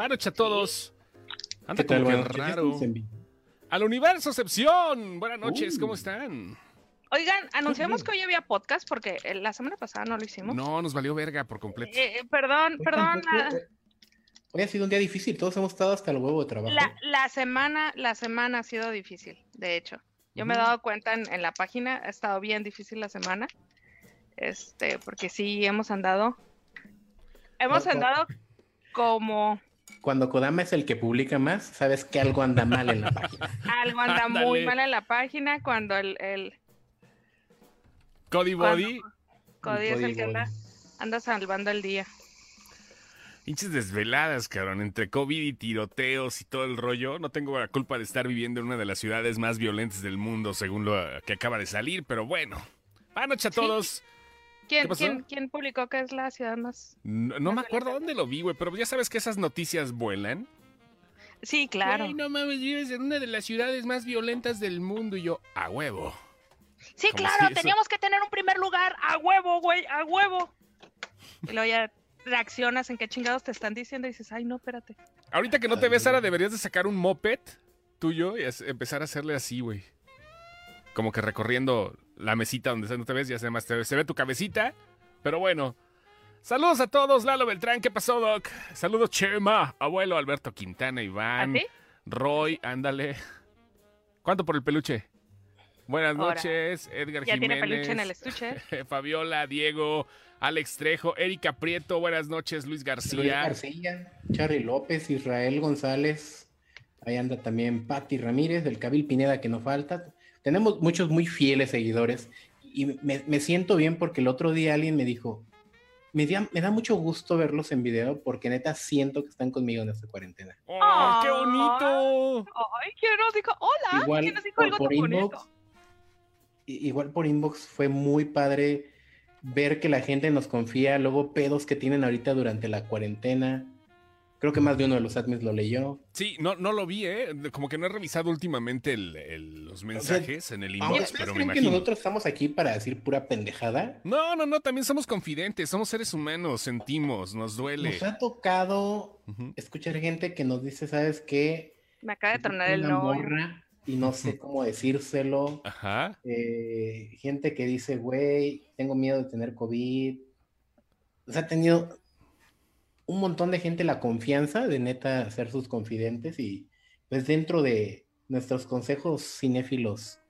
Buenas noches a todos. Anda como que raro. Al universo excepción. Buenas noches, Uh. ¿cómo están? Oigan, anunciamos que hoy había podcast porque eh, la semana pasada no lo hicimos. No, nos valió verga por completo. Eh, eh, perdón, perdón. eh, Hoy ha sido un día difícil, todos hemos estado hasta el huevo de trabajo. La, la semana, la semana ha sido difícil, de hecho. Yo me he dado cuenta en, en la página, ha estado bien difícil la semana. Este, porque sí hemos andado. Hemos andado como Cuando Kodama es el que publica más, sabes que algo anda mal en la página. algo anda muy mal en la página cuando el, el Cody cuando- Body. Cody es el que anda, anda salvando el día. Hinches desveladas, cabrón, entre COVID y tiroteos y todo el rollo. No tengo la culpa de estar viviendo en una de las ciudades más violentas del mundo, según lo que acaba de salir, pero bueno. Buenas noches a Sí. ¿Quién, publicó que es la ciudad más? No, no me acuerdo dónde lo vi, güey, pero ya sabes que esas noticias vuelan. Sí, claro. Ay, no mames, vives en una de las ciudades más violentas del mundo y yo, a huevo. Sí, Como claro, si eso- teníamos que tener un primer lugar. A huevo, güey, a huevo. Y luego ya reaccionas en qué chingados te están diciendo y dices, ay, no, espérate. Ahorita que no te ves, Sara, deberías de sacar un moped tuyo y empezar a hacerle así, güey. Como que recorriendo la mesita donde no te ves, ya se, más te- se ve tu cabecita. Pero bueno. Saludos a todos, Lalo Beltrán, ¿qué pasó, Doc? Saludos, Chema, abuelo Alberto Quintana, Iván, ¿Así? Roy, ándale. ¿Cuánto por el peluche? Buenas Ahora, noches, Edgar Ya tiene Jiménez. peluche en el estuche. Fabiola, Diego, Alex Trejo, Erika Prieto, buenas noches, Luis Luis García. García, Charly López, Israel González, ahí anda también Patti Ramírez, del Cabil Pineda que no falta. Tenemos muchos muy fieles seguidores y me, me siento bien porque el otro día alguien me dijo, me, da- me da mucho gusto verlos en video porque neta siento que están conmigo en esta cuarentena. ¡Oh, qué bonito! Ay, ¿quién nos dijo? Hola, Igual ¿quién nos dijo por, algo por tan bonito? inbox, igual por inbox fue muy padre ver que la gente nos confía, luego pedos que tienen ahorita durante la cuarentena. Creo que más de uno de los admins lo leyó. Sí, no, no lo vi, ¿eh? Como que no he revisado últimamente el- el- los mensajes en el inbox, Ahora, ¿ustedes pero me creen que nosotros estamos aquí para decir pura pendejada? No, no, no, también somos confidentes, somos seres humanos, sentimos, nos duele. Nos ha tocado escuchar gente que nos dice, ¿sabes qué? Me acaba de tronar el no. morra y no sé cómo decírselo. Ajá. Eh, gente que dice, güey, tengo miedo de tener COVID. O sea, ha tenido un montón de gente la confianza de neta ser sus confidentes y pues dentro de nuestros consejos cinéfilos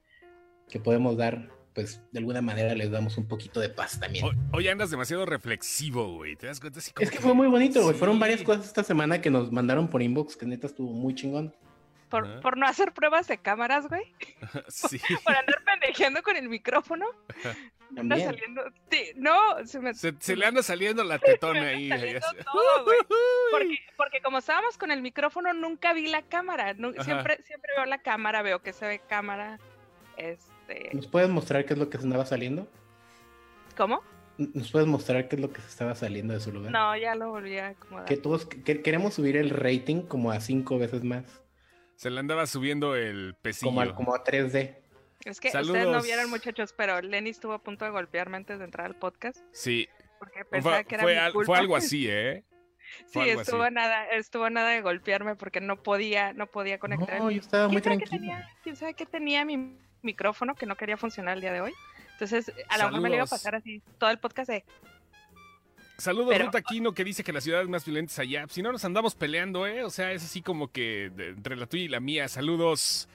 que podemos dar, pues de alguna manera les damos un poquito de paz también. Hoy, andas demasiado reflexivo, güey. ¿Te das cuenta? Así como Es que fue muy bonito, güey. Fueron Sí. varias cosas esta semana que nos mandaron por inbox que neta estuvo muy chingón. Por, por no hacer pruebas de cámaras, güey. Sí. Por andar pendejeando con el micrófono. Anda saliendo. Sí, no, se me. Se, se le anda saliendo la tetona ahí. saliendo ya sé. todo, güey. Porque, porque como estábamos con el micrófono, nunca vi la cámara. siempre, siempre veo la cámara, veo que se ve cámara. Este. ¿Nos puedes mostrar qué es lo que se andaba saliendo? ¿Cómo? ¿Nos puedes mostrar qué es lo que se estaba saliendo de su lugar? No, ya lo volví a acomodar. Que todos que- queremos subir el rating como a cinco veces más. Se le andaba subiendo el pesillo. Como, al- como a 3D. Es que ustedes no Saludos. vieron, muchachos, pero Lenny estuvo a punto de golpearme antes de entrar al podcast. Sí, Porque pensaba fue, que era fue mi culpa. fue algo así, ¿eh? Sí, fue estuvo así. nada, estuvo nada de golpearme porque no podía, no podía conectar. No, yo estaba muy ¿Quién sabe qué tranquilo. tenía? ¿Quién sabe qué tenía mi micrófono que no quería funcionar el día de hoy? Entonces, a lo mejor me lo iba a Saludos. pasar así todo el podcast de Saludos Pero- Ruth Aquino que dice que las ciudades más violentas allá. Si no nos andamos peleando, ¿eh? O sea, es así como que de- entre la tuya y la mía. Saludos.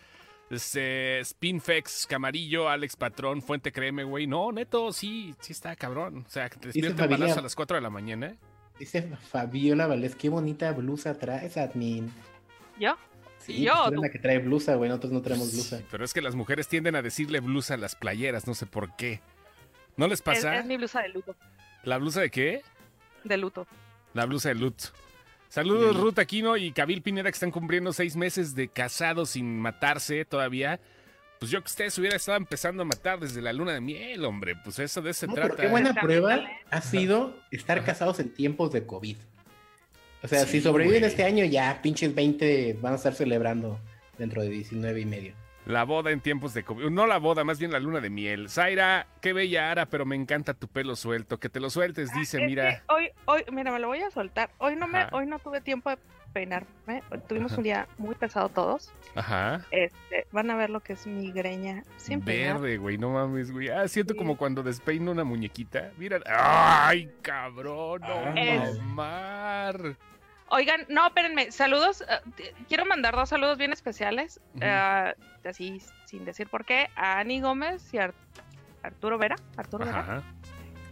Este, Spinfex, Camarillo, Alex Patrón, Fuente Créeme, güey. No, neto, sí, sí está cabrón. O sea, que te despierta balazo a las 4 de la mañana. Dice Fabiola Valdés, qué bonita blusa traes, admin. yo. Sí, Yo, pues tú. la que trae blusa, güey. Nosotros no traemos blusa. Sí, pero es que las mujeres tienden a decirle blusa a las playeras, no sé por qué. ¿No les Es, pasa? es mi blusa de luto. ¿La blusa de qué? De luto. La blusa de Lut. Saludos, Ruth Aquino y Kabil Pineda, que están cumpliendo seis meses de casados sin matarse todavía. Pues yo que ustedes hubieran estado empezando a matar desde la luna de miel, hombre. Pues eso de eso se No, pero trata. qué buena Está prueba ¿eh? ha sido estar Ajá. casados en tiempos de COVID. O sea, Sí, si sobreviven güey. este año, ya pinches 20 van a estar celebrando dentro de 19 y medio. La boda en tiempos de COVID. No la boda, más bien la luna de miel. Zaira, qué bella ara, pero me encanta tu pelo suelto. Que te lo sueltes, dice, Ah, Es mira. hoy, hoy, mira, me lo voy a soltar. Hoy no me, Ajá. hoy no tuve tiempo de peinarme. Tuvimos Ajá. un día muy pesado todos. Ajá. Este, van a ver lo que es migreña sin peinar. Verde, güey, no mames, güey. Ah, siento Sí. como cuando despeino una muñequita. Mira. ¡Ay, cabrón! No. Es- mamar. Oigan, no, espérenme, saludos. eh, quiero mandar dos saludos bien especiales, eh, así sin decir por qué, a Ani Gómez y a Arturo Vera. Arturo Vera.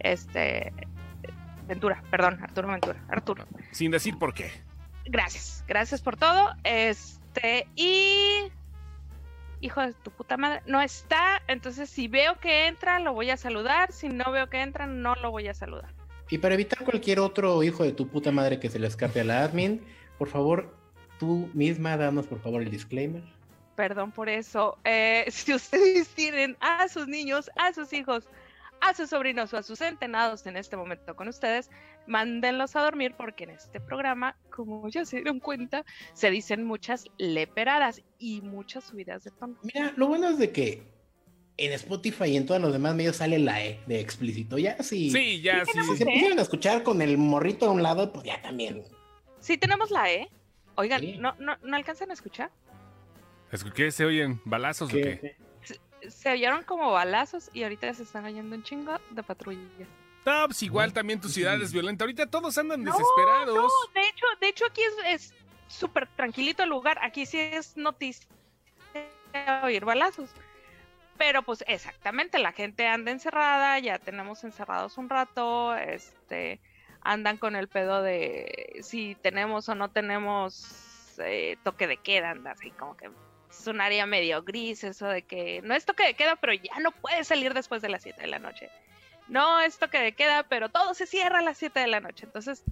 Este. Ventura, perdón, Arturo Ventura. Arturo. Sin decir por qué. Gracias, gracias por todo. Este, y. Hijo de tu puta madre, no está. Entonces, si veo que entra, lo voy a saludar. Si no veo que entra, no lo voy a saludar. Y para evitar cualquier otro hijo de tu puta madre que se le escape a la admin, por favor, tú misma danos por favor el disclaimer. Perdón por eso. Eh, si ustedes tienen a sus niños, a sus hijos, a sus sobrinos o a sus centenados en este momento con ustedes, mándenlos a dormir porque en este programa, como ya se dieron cuenta, se dicen muchas leperadas y muchas subidas de tono. Mira, lo bueno es de que en Spotify y en todos los demás medios sale la E de explícito. Ya si, Sí, ya, Sí, si se E. pusieran a escuchar con el morrito a un lado, pues ya también. Sí tenemos la E. Oigan, Sí. ¿no, no, ¿no alcanzan a escuchar? Escu- ¿Qué se oyen? ¿Balazos o qué? Se oyeron como balazos y ahorita se están oyendo un chingo de patrulla. No, pues igual también tu sí. ciudad es violenta. Ahorita todos andan No, desesperados. No, de hecho, de hecho aquí es- es súper tranquilito el lugar. Aquí sí es noticia oír balazos. Pero pues exactamente, la gente anda encerrada, ya tenemos encerrados un rato, este, andan con el pedo de si tenemos o no tenemos eh, toque de queda, anda así como que es un área medio gris, eso de que no es toque de queda, pero ya no puedes salir después de las 7 de la noche. No es toque de queda, pero todo se cierra a las 7 de la noche. Entonces,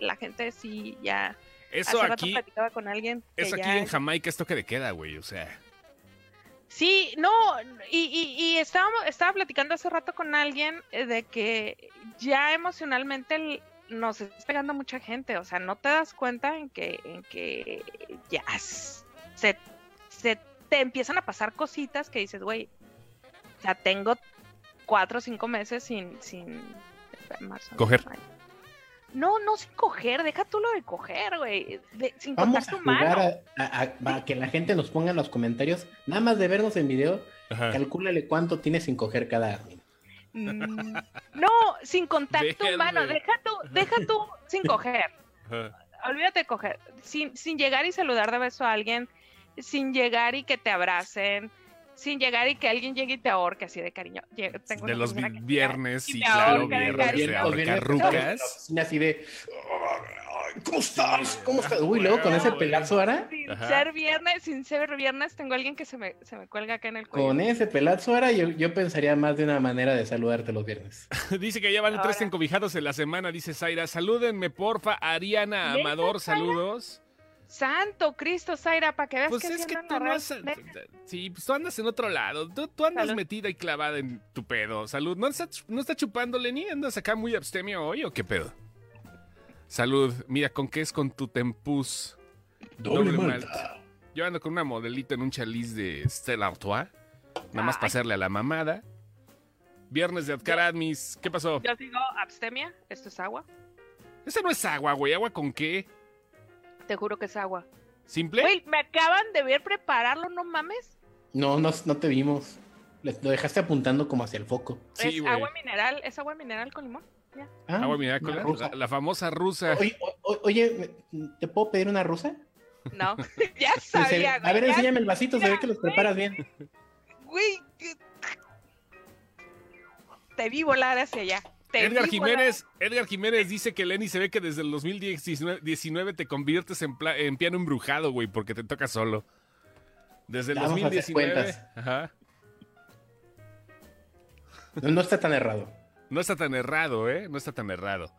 la gente sí ya. Eso hace rato aquí, platicaba con alguien. eso aquí en Jamaica es toque de queda, güey. O sea, Sí, no, y, y, y estábamos, estaba platicando hace rato con alguien eh, de que ya emocionalmente nos está pegando mucha gente, o sea, no te das cuenta en que, en que ya se, se te empiezan a pasar cositas que dices, güey, sea, tengo cuatro o cinco meses sin, sin marzo, Coger. mayo. No, no sin coger, deja tú lo de coger, güey, sin Vamos a contacto jugar humano. a, a- a que la gente nos ponga en los comentarios, nada más de vernos en video, ajá. calcúlale cuánto tiene sin coger cada. Mm, No, sin contacto humano, deja tú, deja tú sin coger, ajá. olvídate de coger, sin, sin llegar y saludar de beso a alguien, sin llegar y que te abracen, sin llegar y que alguien llegue y te ahorque así de cariño. Tengo De los viernes, y sí, claro, viernes cariño. de Los viernes ahorcarrucas. Así así de, "Ay, ¿cómo estás? ¿Cómo estás? Uy, luego con ese pelazo ahora, Sin Ajá. ser viernes, sin ser viernes, tengo alguien que se me, se me cuelga acá en el cuello. con ese pelazo ahora, yo, yo pensaría más de una manera de saludarte los viernes. Dice que ya van tres encobijados en la semana, dice Zaira. Salúdenme, porfa. Ariana ¿Neta, Amador, Zaira? saludos. Santo Cristo, Zaira, para que veas Pues que es que tú no has... Sí, pues tú andas en otro lado. Tú, tú andas Salud. metida y clavada en tu pedo. Salud. ¿No está, no está chupándole ni andas acá muy abstemio hoy o qué pedo? Salud. Mira, ¿con qué es con tu tempus? Doble malta. Yo ando con una modelita en un chaliz de Stella Artois. Nada más para hacerle a la mamada. Viernes de Adcaradmis. ¿Qué pasó? Yo digo abstemia, esto es agua. Esa no es agua, güey. ¿Agua con qué? Te juro que es agua. ¿Simple? Güey, me acaban de ver prepararlo, no mames. No, no, no te vimos. Lo dejaste apuntando como hacia el foco. Sí, es güey. agua mineral, es agua mineral con limón. Ya. Ah, Agua mineral con la, rusa. la- la famosa rusa. Oye, o- o- oye, ¿te puedo pedir una rusa? No, ya sabía, güey. a ver, enséñame el vasito, se ve que los güey. preparas bien. Güey, te vi volar hacia allá. Te Edgar. Jiménez, Edgar Jiménez dice que Lenny se ve que desde el 2019 19 te conviertes en, pla- en piano embrujado, güey, porque te toca solo. Desde el Vamos a hacer 2019. cuentas. Ajá. No, no está tan errado. No está tan errado, ¿eh? No está tan errado.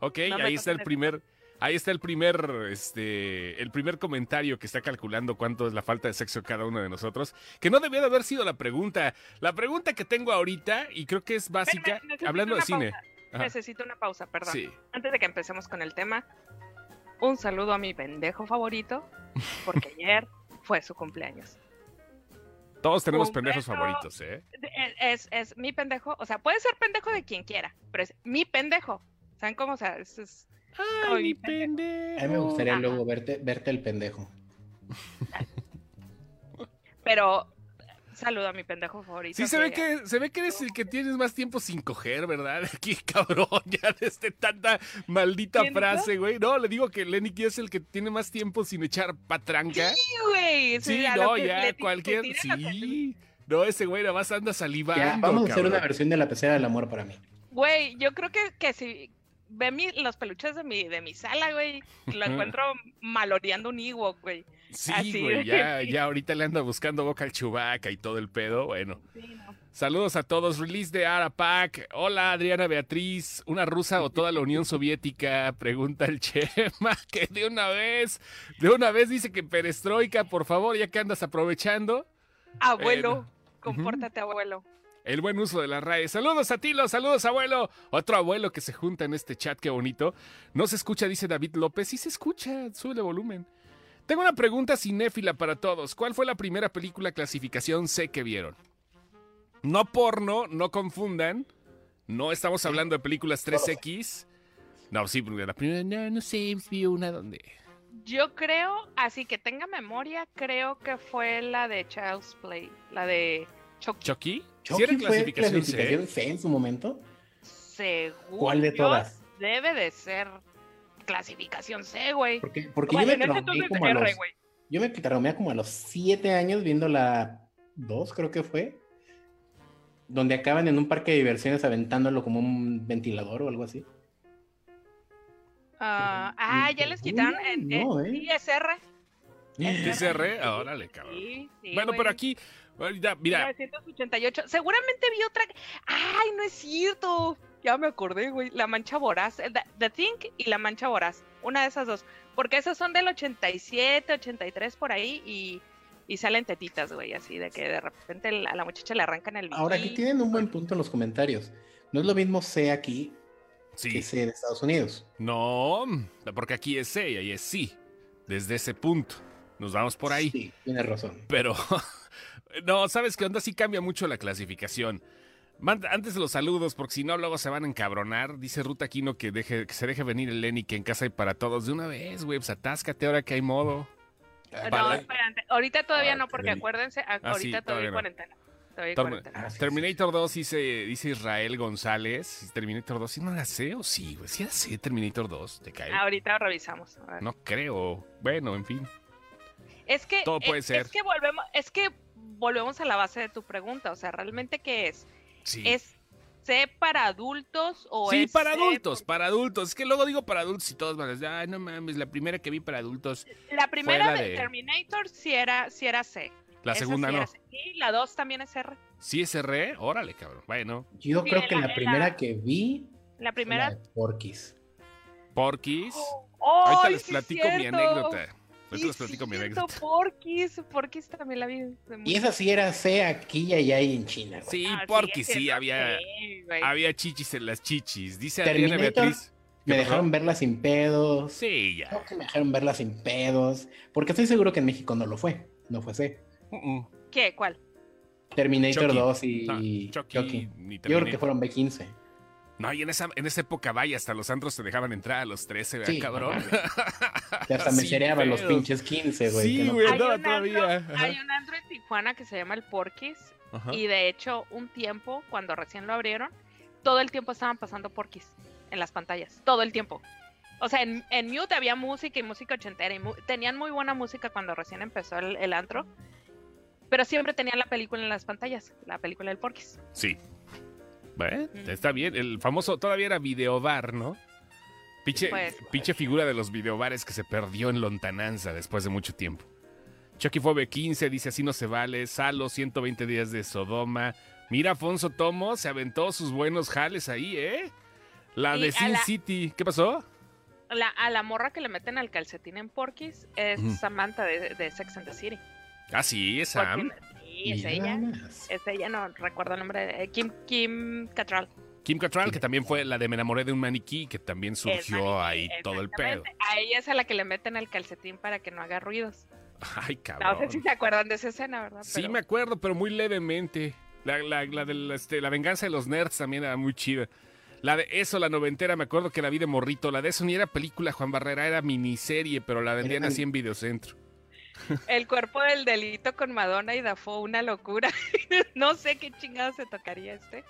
Ok, No ahí está el primer, ahí está el primer, este, el primer comentario que está calculando cuánto es la falta de sexo de cada uno de nosotros. Que no debió de haber sido la pregunta. La pregunta que tengo ahorita, y creo que es básica, hablando de cine. Ajá. Necesito una pausa, perdón. Sí. Antes de que empecemos con el tema, un saludo a mi pendejo favorito, porque ayer fue su cumpleaños. Todos tenemos pendejos favoritos, ¿eh? Es, es, es mi pendejo, o sea, puede ser pendejo de quien quiera, pero es mi pendejo. ¿Saben cómo? O sea, es, es como mi pendejo. A mí me gustaría Ajá. luego verte, verte el pendejo. Pero saludo a mi pendejo favorito. Sí, se ve que, se ve que eres el que tienes más tiempo sin coger, ¿verdad? Aquí, cabrón, ya desde tanta maldita frase, güey. No, le digo que Lenny es el que tiene más tiempo sin echar patranca. Sí, güey. Sí, no, ya, cualquier. Sí. No, ese güey nada más anda salivando. Ya, vamos a hacer cabrón. una versión de la pecera del amor para mí. Güey, yo creo que, que si ve mi, los peluches de mi, de mi sala, güey, lo encuentro maloreando un Ewok, güey. Sí, Así güey, ya, ya ahorita le anda buscando boca al chubaca y todo el pedo. Bueno, Sí, no. saludos a todos. Release de Arapac. Hola, Adriana Beatriz. ¿Una rusa o toda la Unión Soviética? Pregunta el Chema, que de una vez, de una vez dice que perestroika, por favor, ya que andas aprovechando. Abuelo, Eh, compórtate, abuelo. El buen uso de las redes. Saludos a Tilo, saludos abuelo. Otro abuelo que se junta en este chat, qué bonito. No se escucha, dice David López. Sí se escucha, sube volumen. Tengo una pregunta cinéfila para todos. ¿Cuál fue la primera película clasificación C que vieron? No porno, no confundan. No estamos hablando de películas 3X. No, sí, porque la primera, no, no sé, vi una donde... Yo creo, así que tenga memoria, creo que fue la de Child's Play, la de Chucky. ¿Chucky? Chucky ¿Sí era fue clasificación C? clasificación C en su momento. Según ¿Cuál de todas? Debe de ser clasificación C, güey. Porque, porque Bueno, yo me traumé como a R, los, yo me traumé como a los 7 años viendo la 2, creo que fue. Donde acaban en un parque de diversiones aventándolo como un ventilador o algo así. Ah, ah, ya les quitaron en, en- No, ¿eh? sí, es R. ¿Es R? Ah, Órale, cabrón. Sí, sí, Bueno, güey. pero aquí, mira, 1988. Seguramente vi otra. Ay, no es cierto. Ya me acordé, güey. La mancha voraz. The, The Think y la mancha voraz. Una de esas dos. Porque esas son del 87, 83 por ahí y, y salen tetitas, güey. Así de que de repente la- a la muchacha le arrancan el Ahora aquí tienen un buen punto en los comentarios. No es lo mismo C aquí sí. que C de Estados Unidos. No, porque aquí es C y ahí es sí. Desde ese punto. Nos vamos por ahí. Sí, tienes razón. Pero, no, ¿sabes qué onda? Sí cambia mucho la clasificación. Manda- Antes de los saludos, porque si no, luego se van a encabronar. Dice Ruta Aquino que, deje, que se deje venir el Lenny, que en casa hay para todos. De una vez, güey, pues atáscate ahora que hay modo. No, Vale. espérate. Ahorita todavía Ah, no, porque Lenny. acuérdense, Ah, sí, ahorita todavía todavía hay no. cuarentena. Todavía Term-. Ah, Terminator 2 dice, dice Israel González. Terminator 2, ¿sí no era C o sí? güey? ¿Sí era C Terminator 2? ¿Te cae? Ahorita revisamos. No creo. Bueno, en fin. Es que Todo puede es, ser. es que volvemos, es que volvemos a la base de tu pregunta, o sea, realmente qué es? Sí. ¿Es C para adultos o Sí, es para adultos, para adultos. Es que luego digo para adultos y todos van a decir, ay, no mames, la primera que vi para adultos. La primera la de... de- Terminator sí era, sí era C. La Esa segunda sí no. Y la 2 también es R. Sí es R, órale, cabrón. Bueno, Yo Sí, creo que la- primera la- que vi La primera. Porky's. Porquis. ¡Oh! Ahorita ¡Ay, les sí platico mi anécdota. Ahorita Sí, les platico mi anécdota. Porky's, Porky's también la vi. Y esa sí era C aquí y allá y en China. güey. Sí, Ah, Porquis, sí, siendo había, güey. había chichis en las chichis. Dice Adriana Terminator, Beatriz. ¿Qué Me pasó? dejaron verla sin pedos. Sí, ya. Creo que me dejaron verla sin pedos. Porque estoy seguro que en México no lo fue. No fue C. Uh -uh. ¿Qué? ¿Cuál? Terminator Chucky. 2 y Ah, Chucky. Chucky, ni Yo creo que Terminator. fueron B15. No, y en esa, en esa época, vaya, hasta los antros te dejaban entrar a los 13, ¿verdad, Sí, cabrón? Que hasta me cereaban los pinches 15, güey. Sí, que no- güey. Un, todavía. hay un antro en Tijuana que se llama el Ajá. y de hecho un tiempo cuando recién lo abrieron todo el tiempo estaban pasando Porky's en las pantallas todo el tiempo o sea en, en mute había música y música ochentera y mu- tenían muy buena música cuando recién empezó el, el antro pero siempre tenían la película en las pantallas la película del Porky's Sí. Bueno, está bien. El famoso todavía era videobar, ¿no? Pinche, Pues- pinche figura de los videobares que se perdió en lontananza después de mucho tiempo. Chucky fue B15, dice así no se vale. Salo, 120 días de Sodoma. Mira, Afonso Tomo se aventó sus buenos jales ahí, ¿eh? La Y de Sin la- City. ¿Qué pasó? la, a la morra que le meten al calcetín en Porky's es. Samantha de, de Sex and the City Ah, sí, es Sam. Porque- sí es ella es ella no recuerdo el nombre eh, Kim Kim Cattrall Kim Cattrall, que también fue la de Me enamoré de un maniquí, que también surgió maniquí, ahí todo el pedo. A ella es a la que le meten el calcetín para que no haga ruidos. Ay, cabrón. No sé si se acuerdan de esa escena, ¿verdad? Sí, Pero- me acuerdo, pero muy levemente. La, la, la de la, este, la venganza de los nerds también era muy chida. La de eso, la noventera, me acuerdo que la vi de morrito. La de eso ni era película, Juan Barrera, era miniserie, pero la vendían así en Videocentro. El cuerpo del delito con Madonna y Dafoe, una locura. no sé qué chingado se tocaría este.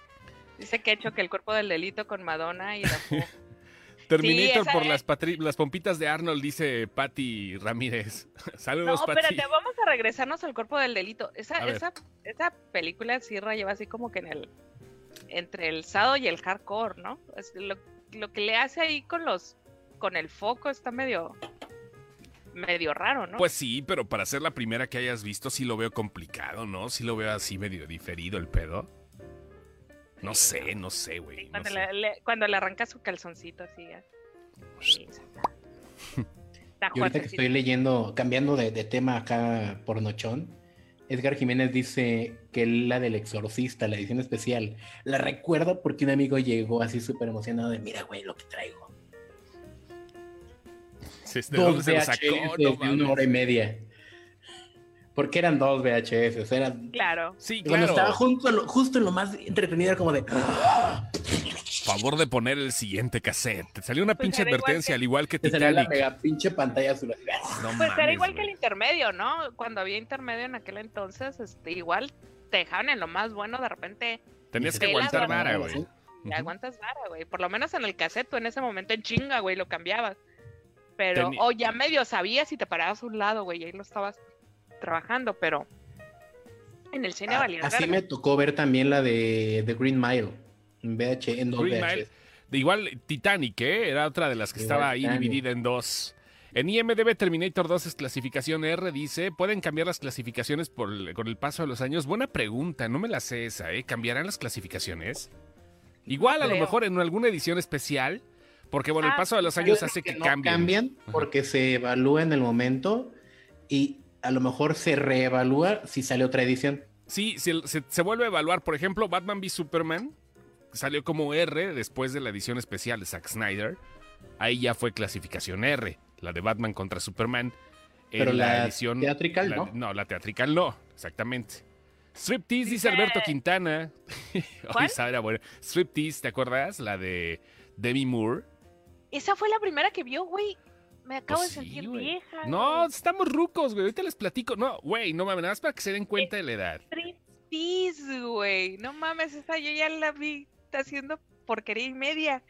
Dice que hecho que el cuerpo del delito con Madonna y Dafoe. Terminator por es. las, patri- las pompitas de Arnold, dice Patty Ramírez. No, Saludos, Patty. espérate, vamos a regresarnos al cuerpo del delito. Esa, esa, esa película sí lleva así como que en el entre el sado y el hardcore, ¿no? Es lo, lo que le hace ahí con los con el foco está medio medio raro, ¿no? Pues sí, pero para ser la primera que hayas visto, sí lo veo complicado, ¿no? Sí lo veo así medio diferido el pedo. No sé, no sé, güey. cuando, le, le- cuando le arranca su calzoncito así. ¿eh? Sí, Y ahorita que estoy leyendo, cambiando de, de tema acá por Nochón, Edgar Jiménez dice que la del exorcista, la edición especial, la recuerdo porque un amigo llegó así súper emocionado de, mira, güey, lo que traigo. Sí, ¿De Dos VHS? No de una hora y media. Porque eran dos VHS, eran... Claro. Sí, Cuando estaba junto lo- justo en lo más entretenido era como de... Favor de poner el siguiente cassette. Te salió una Pues pinche advertencia, que- al igual que Te salía la mega pinche pantalla azul. No Pues era igual que el intermedio, ¿no? Cuando había intermedio en aquel entonces, este, igual te dejaban en lo más bueno, de repente Tenías que aguantar vara, güey. Te aguantas vara, güey. Por lo menos en el cassette, tú en ese momento en chinga, güey, lo cambiabas. Pero, Teni- o ya medio sabías y te parabas a un lado, güey, y ahí lo estabas trabajando, pero en el cine Ah, valía Así verga. me tocó ver también la de The Green Mile. En VH, en dos Green VHS. Mile. De igual, Titanic, ¿eh? Era otra de las que estaba ahí Titanic. dividida en dos. En IMDB Terminator 2 es clasificación R, dice, ¿pueden cambiar las clasificaciones por el- con el paso de los años? Buena pregunta, no me la sé esa, ¿eh? ¿Cambiarán las clasificaciones? Igual, a lo mejor en alguna edición especial, porque bueno, el Ah, paso de los años hace que, no cambien. cambian porque se evalúa en el momento y a lo mejor se reevalúa si sale otra edición. Sí, se, se- se vuelve a evaluar, por ejemplo, Batman v Superman salió como R después de la edición especial de Zack Snyder. Ahí ya fue clasificación R, la de Batman contra Superman. En Pero la edición teatrical, la- ¿no? No, la teatrical no, exactamente. Striptease, dice Dice- Alberto Quintana. ¿Cuál? esa era buena. Striptease, ¿te acuerdas? La de Demi Moore. Esa fue la primera que vio, güey. Me acabo Pues de sí, sentir vieja. No, güey. estamos rucos, güey. Ahorita les platico. No, güey, no mames, nada más para que se den cuenta de la edad. Striptease, güey. No mames, esa yo ya la vi haciendo porquería y media.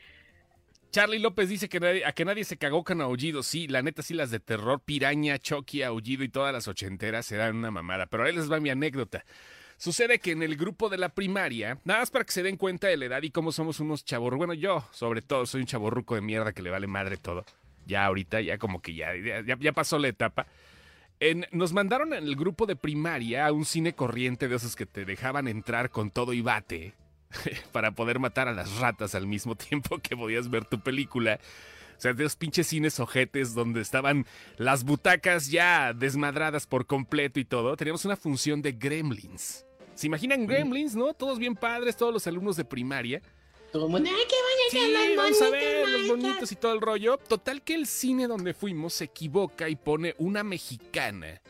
Charlie López dice que nadie- a que nadie se cagó con Aullido. Sí, la neta, sí, las de terror, Piraña, Chucky, Aullido y todas las ochenteras eran una mamada. Pero ahí les va mi anécdota. Sucede que en el grupo de la primaria, nada más para que se den cuenta de la edad y cómo somos unos chavos. Bueno, yo, sobre todo, soy un chaborruco de mierda que le vale madre todo. Ya ahorita, ya como que ya, ya, ya pasó la etapa. En- nos mandaron en el grupo de primaria a un cine corriente de esos que te dejaban entrar con todo y bate para poder matar a las ratas al mismo tiempo que podías ver tu película. O sea, de esos pinches cines ojetes donde estaban las butacas ya desmadradas por completo y todo. Teníamos una función de gremlins. ¿Se imaginan gremlins, no? Todos bien padres, todos los alumnos de primaria. Todo el mundo, ¡ay, qué Sí, vamos a ver los bonitos y todo el rollo. Total que el cine donde fuimos se equivoca y pone una mexicana.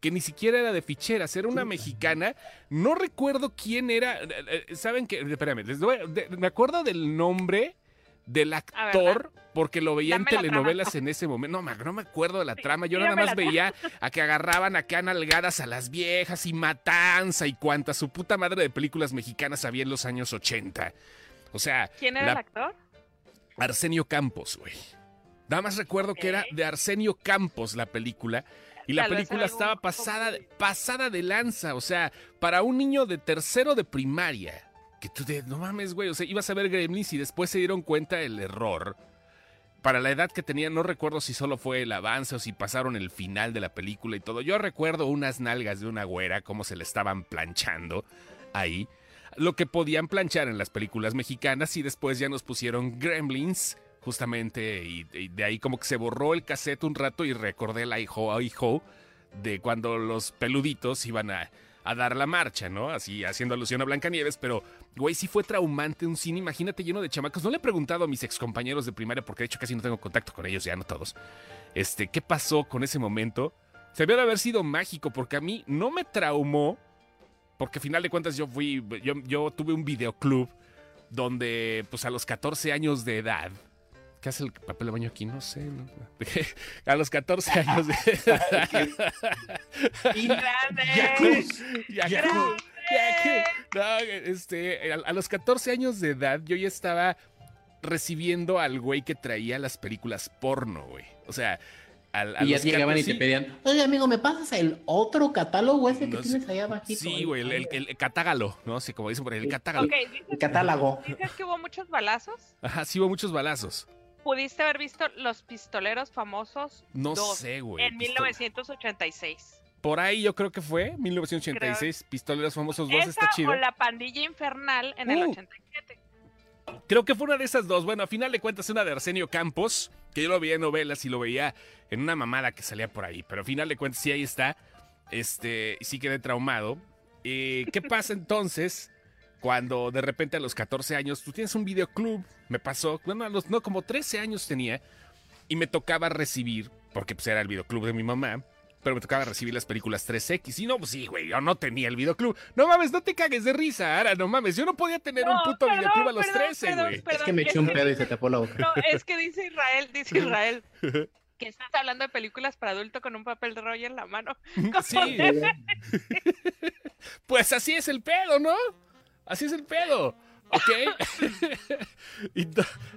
Que ni siquiera era de ficheras, era una mexicana. No recuerdo quién era. eh, eh, ¿Saben qué? Espérame, les doy- de- me acuerdo del nombre del actor porque lo veía en Dame telenovelas en ese momento. No, me- no me acuerdo de la Sí, trama. Yo nada más veía a que agarraban acá nalgadas a las viejas y matanza y cuanta su puta madre de películas mexicanas había en los años 80. O sea, ¿Quién era la- el actor? Arsenio Campos, güey. Nada más recuerdo que era de Arsenio Campos la película. Y la Tal película estaba pasada, pasada de lanza. O sea, para un niño de tercero de primaria. Que tú de, no mames, güey. O sea, ibas a ver Gremlins y después se dieron cuenta del error. Para la edad que tenía, no recuerdo si solo fue el avance o si pasaron el final de la película y todo. Yo recuerdo unas nalgas de una güera, cómo se le estaban planchando ahí. Lo que podían planchar en las películas mexicanas y después ya nos pusieron Gremlins, justamente, y, de ahí como que se borró el cassette un rato y recordé la hijo hijo de cuando los peluditos iban a, a dar la marcha, ¿no? Así haciendo alusión a Blancanieves, pero, güey, sí fue traumante un cine, imagínate lleno de chamacos. No le he preguntado a mis excompañeros de primaria, porque de hecho casi no tengo contacto con ellos, ya no todos. Este, ¿qué pasó con ese momento? Se debió de haber sido mágico porque a mí no me traumó. Porque a final de cuentas yo fui, yo, yo tuve un videoclub donde pues a los 14 años de edad, ¿qué hace el papel de baño aquí? No sé. no- a los 14 años de edad. Y- no, este, a, a los 14 años de edad yo ya estaba recibiendo al güey que traía las películas porno, güey. O sea, al, a Y ya llegaban y 14 te pedían, oye amigo, ¿me pasas el otro catálogo ese que sé. tienes ahí abajito? Sí, güey, el, el, el catágalo, ¿no? Sí, como dicen por ahí, el catágalo. Ok, dices, El catálogo. dices que hubo muchos balazos. Ajá, sí hubo muchos balazos. Pudiste haber visto los pistoleros famosos No dos sé, güey. en Pisto- 1986. Por ahí yo creo que fue, 1986, Pistoleros Famosos 2, Esa está chido. o la pandilla infernal en el Uh. 87. Creo que fue una de esas dos. Bueno, a final de cuentas, una de Arsenio Campos, que yo lo veía en novelas y lo veía en una mamada que salía por ahí. Pero a final de cuentas, sí, ahí está. Este, y sí quedé traumado. Eh, ¿Qué pasa entonces cuando de repente a los 14 años tú tienes un videoclub? Me pasó, bueno, a los, no, como 13 años tenía. Y me tocaba recibir, porque pues era el videoclub de mi mamá. Pero me tocaba recibir las películas 3X. Y no, pues sí, güey, yo no tenía el videoclub. No mames, no te cagues de risa, Ara, no mames. Yo no podía tener un puto perdón, videoclub a los perdón, 13, perdón, güey. Es que me eché un pedo y se tapó la boca. No, es que dice Israel, dice Israel, que estás hablando de películas para adulto con un papel de rollo en la mano. Sí, pues así es el pedo, ¿no? Así es el pedo. ¿Ok? y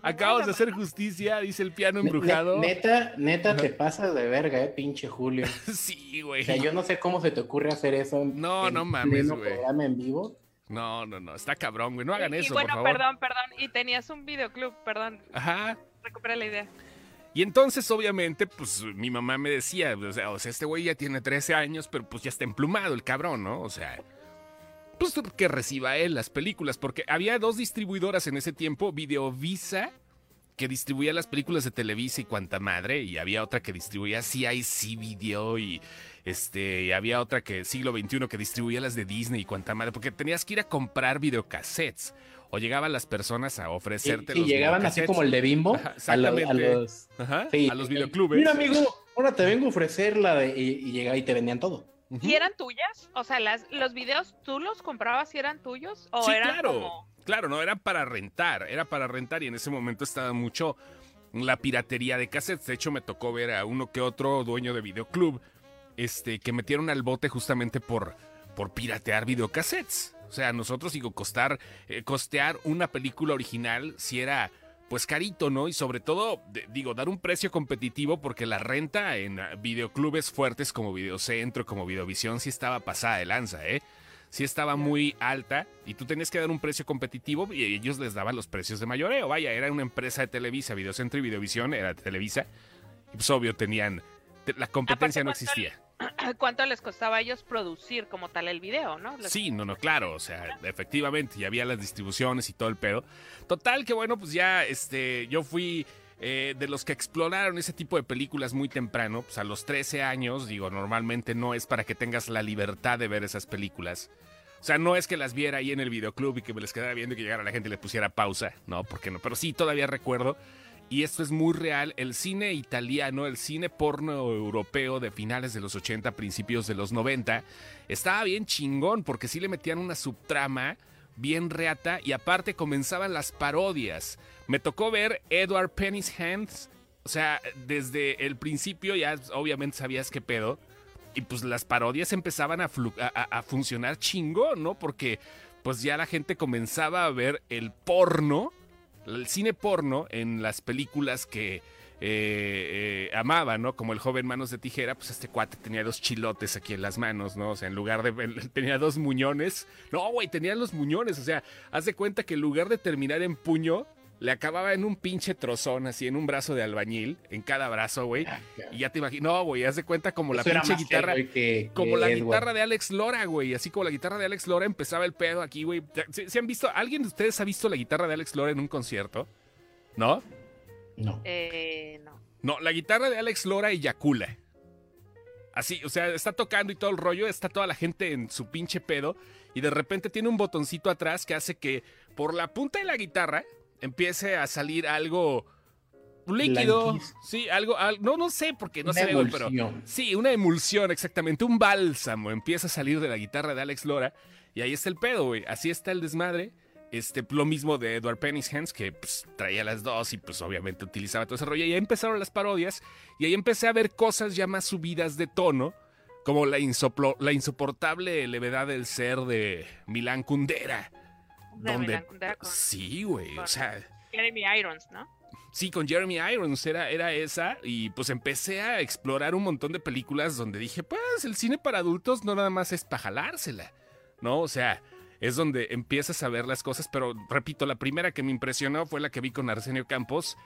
acabamos de hacer justicia, dice el piano embrujado. Ne- Neta, neta, te pasas de verga, eh, pinche Julio. Sí, güey. O sea, yo no sé cómo se te ocurre hacer eso. en- No, en no mames, güey. programa en vivo. No, no, no, está cabrón, güey. No hagan y eso, bueno, por favor. perdón, perdón. Y tenías un videoclub, perdón. Ajá. Recupera la idea. Y entonces, obviamente, pues mi mamá me decía, o sea, o sea, este güey ya tiene 13 años, pero pues ya está emplumado el cabrón, ¿no? O sea, pues que reciba él las películas, porque había dos distribuidoras en ese tiempo, Videovisa, que distribuía las películas de Televisa y cuanta madre, y había otra que distribuía CIC Video y este, y había otra que siglo XXI que distribuía las de Disney y cuanta madre, porque tenías que ir a comprar videocassettes. O llegaban las personas a ofrecerte los llegaban así como el de Bimbo Ajá, a, lo- a exactamente. los, Ajá, sí, a los videoclubes. Mira, amigo, ahora te vengo a ofrecer la de. Y, y llegaba y te vendían todo. ¿Y eran tuyas? O sea, las, los videos, ¿tú los comprabas y eran tuyos? ¿O Sí, eran claro. como- Claro, no, era para rentar, era para rentar y en ese momento estaba mucho la piratería de cassettes. De hecho, me tocó ver a uno que otro dueño de videoclub este, que metieron al bote justamente por, por piratear videocassettes. O sea, nosotros digo, costar, eh, costear una película original si era pues carito, ¿no? Y sobre todo, de- digo, dar un precio competitivo porque la renta en ah, videoclubes fuertes como Videocentro, como Videovisión, sí estaba pasada de lanza, ¿eh? Sí estaba muy alta y tú tenías que dar un precio competitivo y ellos les daban los precios de mayoreo. Vaya, era una empresa de Televisa, Videocentro y Videovisión, era de Televisa. Y pues obvio tenían, te- la competencia no Aparte, ¿cuánto existía. ¿Cuánto les costaba a ellos producir como tal el video, no? Sí, no, no, claro, o sea, efectivamente, ya había las distribuciones y todo el pedo. Total que bueno, pues ya este, yo fui eh, de los que exploraron ese tipo de películas muy temprano, pues a los 13 años, digo, normalmente no es para que tengas la libertad de ver esas películas. O sea, no es que las viera ahí en el videoclub y que me les quedara viendo y que llegara la gente y le pusiera pausa, no, porque no, pero sí, todavía recuerdo. Y esto es muy real, el cine italiano, el cine porno europeo de finales de los 80, principios de los 90, estaba bien chingón porque sí le metían una subtrama bien reata y aparte comenzaban las parodias. Me tocó ver Edward Penny's Hands, o sea, desde el principio ya obviamente sabías qué pedo. Y pues las parodias empezaban a, funcionar chingón, ¿no? Porque pues ya la gente comenzaba a ver el porno, el cine porno en las películas que eh, eh, amaba, ¿no? Como el joven Manos de Tijera, pues este cuate tenía dos chilotes aquí en las manos, ¿no? O sea, en lugar de... tenía dos muñones. No, güey, tenía los muñones. O sea, haz de cuenta que en lugar de terminar en puño, le acababa en un pinche trozón, así, en un brazo de albañil, en cada brazo, güey. Y ya te imagino, no, güey, haz de cuenta como la Eso pinche guitarra... que- Como que la Edward. guitarra de Alex Lora, güey. Así como la guitarra de Alex Lora empezaba el pedo aquí, güey. ¿Se, se han visto? ¿Alguien de ustedes ha visto la guitarra de Alex Lora en un concierto? ¿No? No. Eh, no. No, la guitarra de Alex Lora eyacula. Así, o sea, está tocando y todo el rollo, está toda la gente en su pinche pedo. Y de repente tiene un botoncito atrás que hace que por la punta de la guitarra empiece a salir algo líquido. Blanquís. Sí, algo, al- no, no sé porque no Una se ve, güey, pero emulsión. sí, una emulsión, exactamente, un bálsamo empieza a salir de la guitarra de Alex Lora y ahí está el pedo, güey. Así está el desmadre. Este, lo mismo de Edward Pennyhands, que pues, traía las dos y pues obviamente utilizaba todo ese rollo. Y ahí empezaron las parodias y ahí empecé a ver cosas ya más subidas de tono, como la, insoplo- la insoportable levedad del ser de Milán Kundera. De donde- con Sí, güey, o sea... Jeremy Irons, ¿no? Sí, con Jeremy Irons era, era esa y pues empecé a explorar un montón de películas donde dije, pues el cine para adultos no nada más es para jalársela, ¿no? O sea, es donde empiezas a ver las cosas, pero repito, la primera que me impresionó fue la que vi con Arsenio Campos.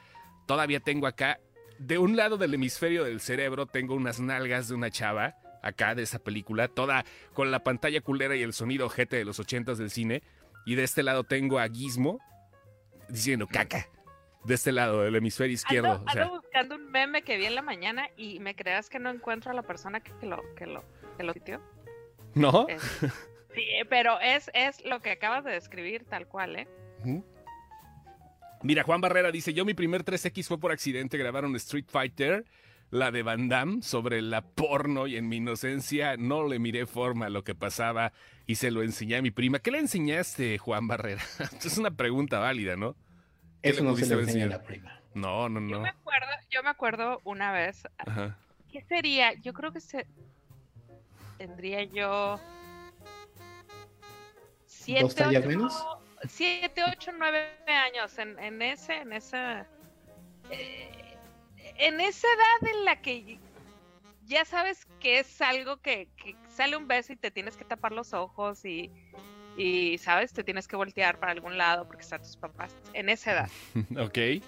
Todavía tengo acá, de un lado del hemisferio del cerebro, tengo unas nalgas de una chava, acá de esa película, toda con la pantalla culera y el sonido ojete de los ochentas del cine. Y de este lado tengo a Gizmo diciendo caca. De este lado, del hemisferio izquierdo. Ando, o sea, ando buscando un meme que vi en la mañana y me creas que no encuentro a la persona que, que lo que lo que lo tuiteó. ¿no? Es- sí, pero es, es lo que acabas de describir tal cual, ¿eh? Mira, Juan Barrera dice, yo mi primer 3X fue por accidente, grabaron Street Fighter, la de Van Damme, sobre la porno y en mi inocencia no le miré forma a lo que pasaba y se lo enseñé a mi prima. ¿Qué le enseñaste, Juan Barrera? es una pregunta válida, ¿no? ¿Qué Eso no se le enseña a la prima. No, no, Yo no. me acuerdo, yo me acuerdo una vez, Ajá. ¿qué sería? Yo creo que se tendría yo siete, ¿Dos tallas ocho- menos? siete, ocho, nueve años en, en ese, en esa, eh, en esa edad en la que ya sabes que es algo que, que sale un beso y te tienes que tapar los ojos y, y sabes, te tienes que voltear para algún lado porque están tus papás en esa edad. ok. y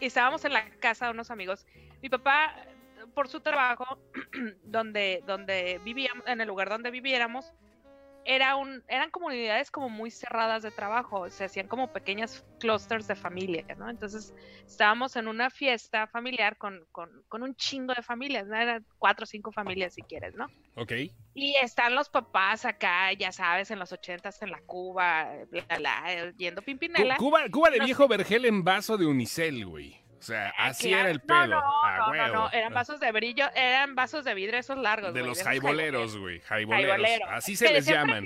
estábamos en la casa de unos amigos. Mi papá, por su trabajo, donde, donde vivíamos, en el lugar donde viviéramos, era un, eran comunidades como muy cerradas de trabajo, se hacían como pequeñas clusters de familias, ¿no? Entonces estábamos en una fiesta familiar con, con, con un chingo de familias, ¿no? Eran cuatro o cinco familias si quieres, ¿no? Ok. Y están los papás acá, ya sabes, en los ochentas en la Cuba, bla, bla, bla, yendo pimpinela. Cuba, Cuba de viejo vergel en vaso de unicel, güey. O sea, así Claro. era el pedo. No, no, a no, no, huevo. no, eran vasos de brillo, eran vasos de vidrio esos largos. De güey, los jaiboleros, güey. Jaiboleros. Así Que se les decían llaman.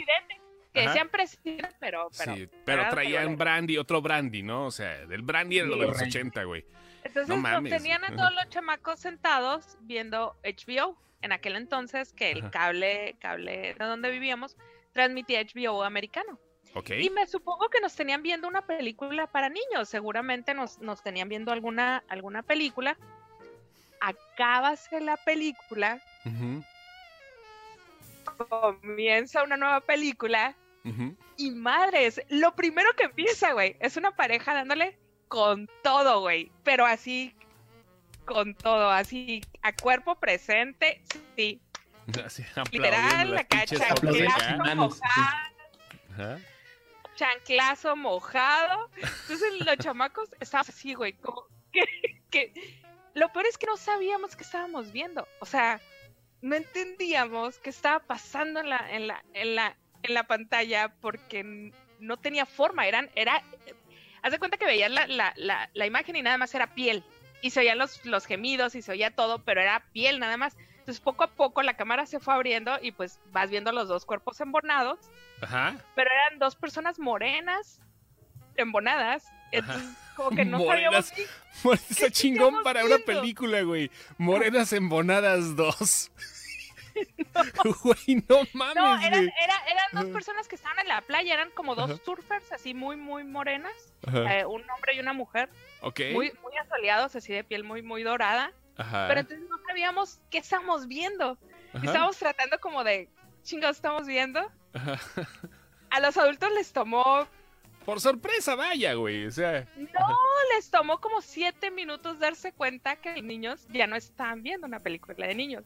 que Ajá. decían presidente, pero, pero, sí, pero traían jaiboleros. brandy, otro brandy, ¿no? O sea, del brandy era lo de los Sí. 80, güey. Entonces no nos mames. tenían a todos los chamacos sentados viendo HBO. En aquel entonces que el cable, cable de donde vivíamos, transmitía HBO americano. Y me supongo que nos tenían viendo una película para niños. Seguramente nos, nos tenían viendo alguna, alguna película. Acábase la película, comienza una nueva película. Y madres, lo primero que empieza, güey, es una pareja dándole con todo, güey, pero así, con todo, así, a cuerpo presente, sí, Así, literal, la cacha, chanclazo mojado. Entonces los chamacos estaban así, güey, como que, Lo peor es que no sabíamos qué estábamos viendo. O sea, no entendíamos qué estaba pasando en la, en la, en la, en la pantalla porque no tenía forma. Eran, era. Haz de cuenta que veías la, la, la, la imagen y nada más era piel. Y se oían los, los gemidos y se oía todo, pero era piel nada más. Entonces poco a poco la cámara se fue abriendo y pues vas viendo los dos cuerpos embornados Ajá. pero eran dos personas morenas, embonadas. Entonces, como que no Morenas. sabíamos. Bueno, Está chingón para una película, güey. Morenas embonadas 2. Güey, no mames, No, eran, güey. era- eran dos personas que estaban en la playa, eran como dos Ajá. surfers así muy, muy morenas, eh, un hombre y una mujer, Ok. muy, muy asoleados, así de piel muy, muy dorada. Ajá. Pero entonces no sabíamos qué estábamos viendo. Ajá. Estábamos tratando como de, chingados, estamos viendo. Ajá. A los adultos les tomó, Por sorpresa, vaya, güey. O sea, no, les tomó como siete minutos darse cuenta que los niños ya no estaban viendo una película de niños.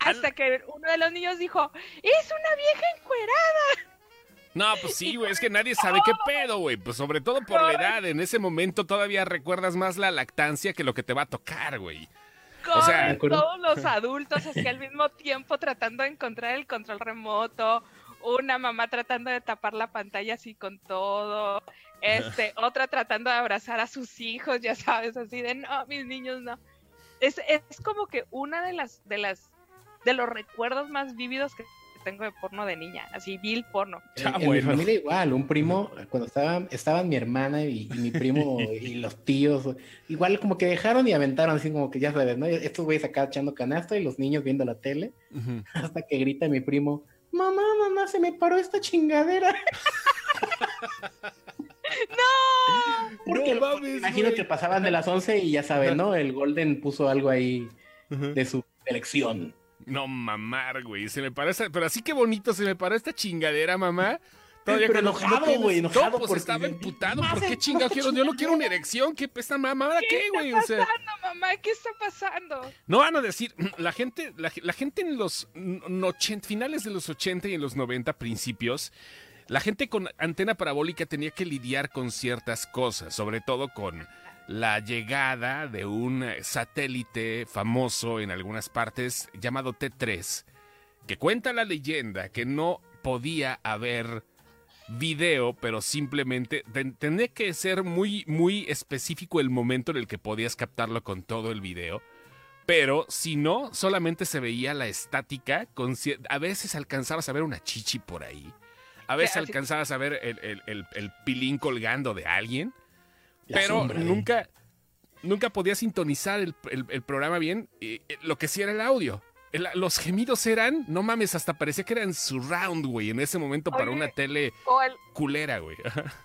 Al- Hasta que uno de los niños dijo, es una vieja encuerada. No, pues sí, güey. Es que nadie sabe qué pedo, güey. Pues sobre todo por la edad. En ese momento todavía recuerdas más la lactancia que lo que te va a tocar, güey. O sea- todos los adultos así al mismo tiempo tratando de encontrar el control remoto, una mamá tratando de tapar la pantalla así con todo, Este, otra tratando de abrazar a sus hijos, ya sabes, así de no, mis niños no. Es, es como que una de las, de las, de los recuerdos más vívidos que tengo de porno de niña, así vil porno. En, Ah, en mi familia igual, un primo, cuando estaban, estaban mi hermana y, y mi primo y los tíos, igual como que dejaron y aventaron así como que ya sabes, ¿no? Estos güeyes acá echando canasta y los niños viendo la tele, hasta que grita mi primo, mamá, mamá, se me paró esta chingadera. Porque No mames, imagino güey. que pasaban de las 11 y ya saben, ¿no? El Golden puso algo ahí de su selección. No mamar, güey. Se me parece, pero así que bonito, se me paró esta chingadera, mamá. Todavía Pero no- enojado, no güey, enojado No, pues estaba emputado. ¿Por qué de- chingado más de quiero? Yo no quiero una erección. ¿Qué pesta mamá? ¿Ahora qué, ¿Qué güey? está O sea, pasando, mamá? ¿Qué está pasando? no van a decir, la gente, la, la gente en los no- ochen- finales de los 80 y en los 90 principios, la gente con antena parabólica tenía que lidiar con ciertas cosas, sobre todo con la llegada de un satélite famoso en algunas partes llamado T3, que cuenta la leyenda que no podía haber video, pero simplemente ten- tenía que ser muy, muy específico el momento en el que podías captarlo con todo el video. Pero si no, solamente se veía la estática. Con, a veces alcanzabas a ver una chichi por ahí. A veces alcanzabas a ver el, el- el- el pilín colgando de alguien. La pero sombra, ¿eh? nunca, nunca podías sintonizar el, el- el programa bien. y, eh, lo que sí era el audio. El- los gemidos eran, no mames, hasta parecía que eran surround, güey, en ese momento para Oye. una tele O el, culera, güey.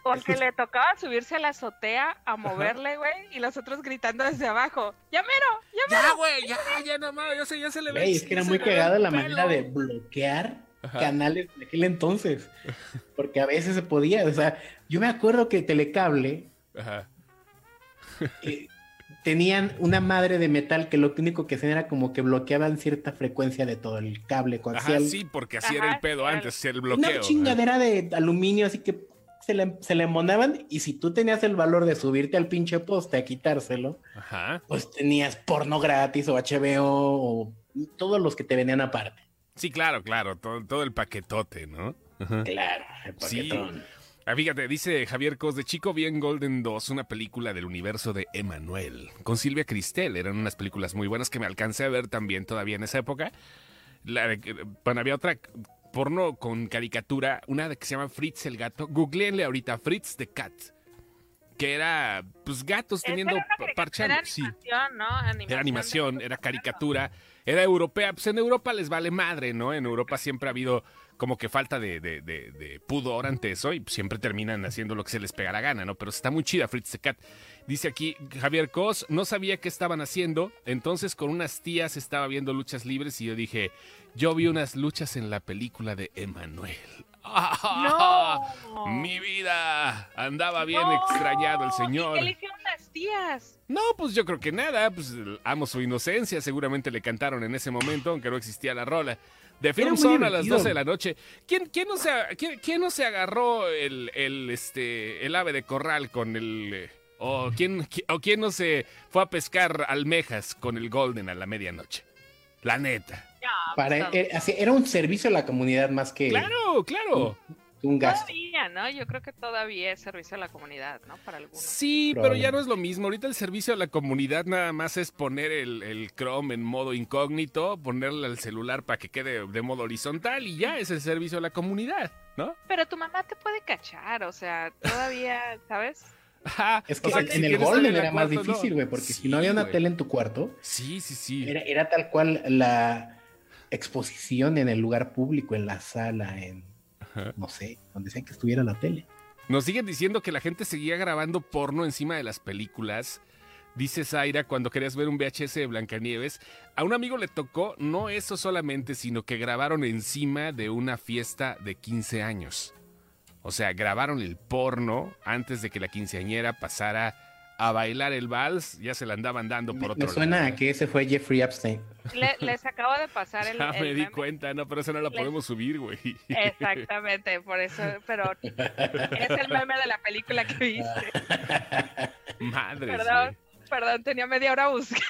o el que le tocaba subirse a la azotea a moverle, güey, y los otros gritando desde abajo. ¡Ya mero! ¡Ya ya, güey, ya, ya no mames, ya se, ya se le ve. Es que era ya muy se le ve cagada la manera de bloquear Ajá. canales de aquel entonces. Porque a veces se podía. O sea, yo me acuerdo que Telecable Ajá. eh, tenían una madre de metal que lo único que hacían era como que bloqueaban cierta frecuencia de todo el cable Ajá, coaxial. sí, porque así era el pedo claro. antes, era el Una bloqueo. chingadera de aluminio, así que se le, se le embonaban. Y si tú tenías el valor de subirte al pinche poste a quitárselo, Ajá. pues tenías porno gratis o HBO o todos los que te venían aparte. Sí, claro, claro, todo, todo el paquetote, ¿no? Ajá. Claro, el Sí. Ah, fíjate, dice Javier Cos, de chico vi en Golden 2 una película del universo de Emanuel, con Silvia Cristel, eran unas películas muy buenas que me alcancé a ver también todavía en esa época. La de- bueno, había otra porno con caricatura, una que se llama Fritz el gato, googleenle ahorita, Fritz the Cat, que era, pues, gatos Esa teniendo era una pa- caricatura, parchando, Era sí. animación, ¿no? Animación Era animación, era caricatura, era europea. Pues en Europa les vale madre, ¿no? En Europa siempre ha habido como que falta de, de- de- de pudor ante eso y siempre terminan haciendo lo que se les pega la gana, ¿no? Pero está muy chida Fritz the Cat. Dice aquí Javier Cos, no sabía qué estaban haciendo, entonces con unas tías estaba viendo luchas libres y yo dije, yo vi unas luchas en la película de Emanuel. ¡No! Mi vida, andaba bien No. extrañado el ¿Y señor. qué le hicieron las tías? No, pues yo creo que nada, pues amo su inocencia, seguramente le cantaron en ese momento, aunque no existía la rola. De Film Zone a las divertido. 12 de la noche. ¿Quién, quién, no, se, quién, quién no se agarró el, el, este, el ave de corral con el... eh, o, quién, qui- ¿O quién no se fue a pescar almejas con el Golden a la medianoche? La neta. Para, eh, era un servicio a la comunidad más que Claro, claro. un gasto. Todavía, ¿no? Yo creo que todavía es servicio a la comunidad, ¿no? Para algunos. Sí, pero ya no es lo mismo. Ahorita el servicio a la comunidad nada más es poner el, el Chrome en modo incógnito, ponerle al celular para que quede de modo horizontal y ya es el servicio a la comunidad, ¿no? Pero tu mamá te puede cachar, o sea, todavía, ¿sabes? Es que o sea, en, si el Golden era más cuarto, difícil, güey, porque Sí, si no había una tele en tu cuarto, Sí, sí, sí. era, era tal cual la exposición en el lugar público, en la sala, en. No sé, donde sea que estuviera la tele. Nos siguen diciendo que la gente seguía grabando porno encima de las películas. Dice Zaira cuando querías ver un VHS de Blancanieves. A un amigo le tocó no eso solamente, sino que grabaron encima de una fiesta de 15 años. O sea, grabaron el porno antes de que la quinceañera pasara a bailar el vals. Ya se la andaban dando por Me, otro me suena lado. a que ese fue Jeffrey Epstein. Le- les acabo de pasar el, Ya el me di meme. cuenta, no, pero esa no la podemos subir, güey. Exactamente, por eso, pero es el meme de la película que viste. Madre. Perdón, perdón, tenía media hora buscando.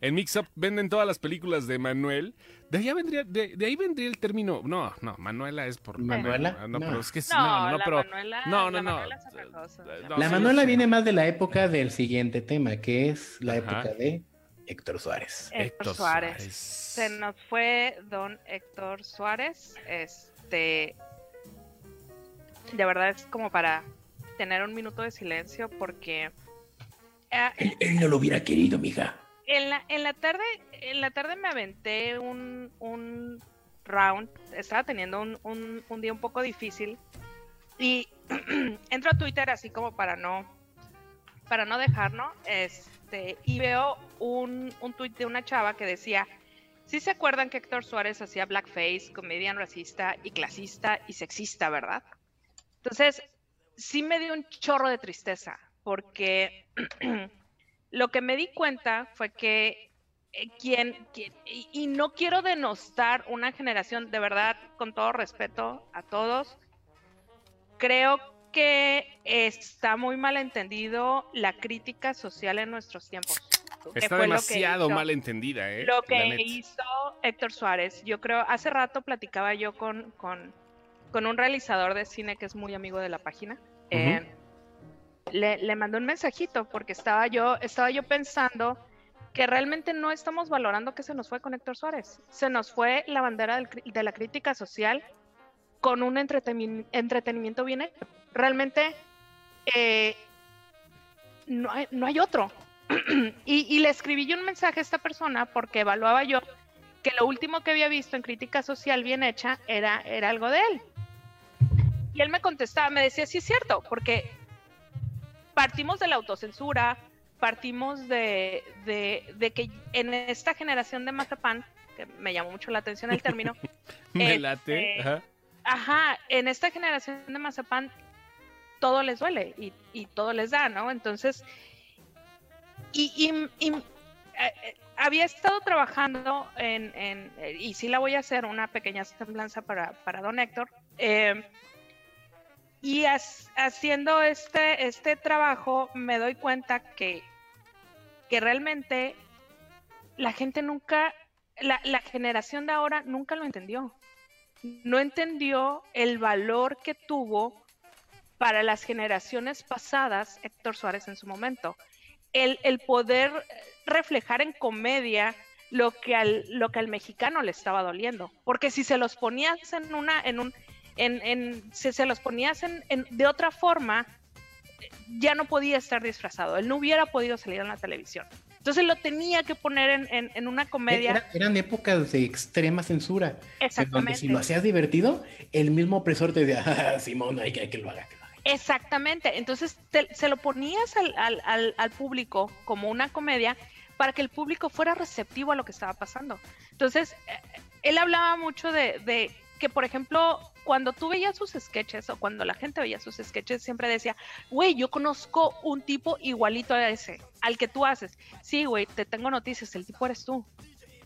En Mix Up venden todas las películas de Manuel. De ahí vendría, de, de ahí vendría el término. No, no, Manuela es por. ¿Manuela? No, no, No. pero es que No, no, no, no, la pero. Manuela, no, no, la no. Manuela es otra cosa. No, La sí, Manuela sí. viene más de la época del siguiente tema, que es la Ajá. época de Héctor Suárez. Héctor Suárez. Se nos fue don Héctor Suárez. Este. De verdad es como para tener un minuto de silencio porque. eh, Él, él no lo hubiera querido, mija. En la, en la tarde, en la tarde me aventé un, un round. Estaba teniendo un, un- un día un poco difícil. Y entro a Twitter así como para no. Para no dejar, ¿no? Este, y veo un, un tweet de una chava que decía. Sí se acuerdan que Héctor Suárez hacía blackface, comedian racista y clasista y sexista, ¿verdad? Entonces, sí me dio un chorro de tristeza, porque lo que me di cuenta fue que eh, quien, quien- y, y no quiero denostar una generación, de verdad, con todo respeto a todos, creo que está muy mal entendido la crítica social en nuestros tiempos. Está demasiado mal entendida, ¿eh? lo que hizo Héctor Suárez. Yo creo, hace rato platicaba yo con, con, con un realizador de cine que es muy amigo de la página. Eh, le, le mandé un mensajito porque estaba yo, estaba yo pensando que realmente no estamos valorando que se nos fue con Héctor Suárez. Se nos fue la bandera de la crítica social con un entreteni- entretenimiento bien hecho. Realmente eh, no, hay, no hay otro. y, y le escribí yo un mensaje a esta persona porque evaluaba yo que lo último que había visto en crítica social bien hecha era, era algo de él. Y él me contestaba, me decía, sí es cierto, porque partimos de la autocensura, partimos de, de, de que en esta generación de Mazapán, que me llamó mucho la atención el término, Me este, late. Ajá. ajá, en esta generación de Mazapán todo les duele y, y todo les da, ¿no? Entonces, y, y- y, eh, eh, había estado trabajando en, en- eh, y sí la voy a hacer, una pequeña semblanza para, para don Héctor. eh, y haciendo este, este trabajo me doy cuenta que, que realmente la gente nunca, la, la generación de ahora nunca lo entendió. No entendió el valor que tuvo para las generaciones pasadas Héctor Suárez en su momento. El, el poder reflejar en comedia lo que al, lo que al mexicano le estaba doliendo. Porque si se los ponías en una, en un, en, en, si se los ponías en, en- de otra forma, ya no podía estar disfrazado. Él no hubiera podido salir en la televisión. Entonces lo tenía que poner en, en- en una comedia. Era- eran épocas de extrema censura. en Donde Exactamente. si lo hacías divertido, el mismo opresor te decía, "Ah, Simón, hay que, que lo haga, que lo haga. Exactamente. Entonces te- se lo ponías al, al- al- al público como una comedia para que el público fuera receptivo a lo que estaba pasando. Entonces, eh, él hablaba mucho de, de que, por ejemplo, cuando tú veías sus sketches o cuando la gente veía sus sketches, siempre decía, güey, yo conozco un tipo igualito a ese, al que tú haces. Sí, güey, te tengo noticias, el tipo eres tú.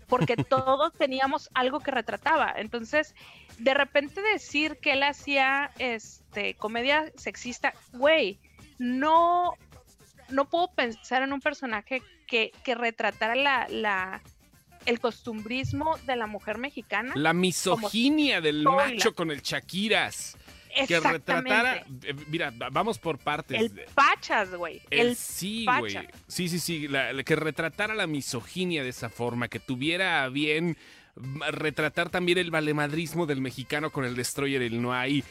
Porque todos teníamos algo que retrataba. Entonces, de repente decir que él hacía este comedia sexista, güey, no, no puedo pensar en un personaje que, que retratara la, la, el costumbrismo de la mujer mexicana. La misoginia del macho con el Chaquiras. Que retratara. eh, Mira, va- vamos por partes. El pachas, güey. El, El, sí, güey. Sí, sí, sí. la- la- que retratara la misoginia de esa forma, que tuviera bien retratar también el valemadrismo del mexicano con el destroyer, el no hay.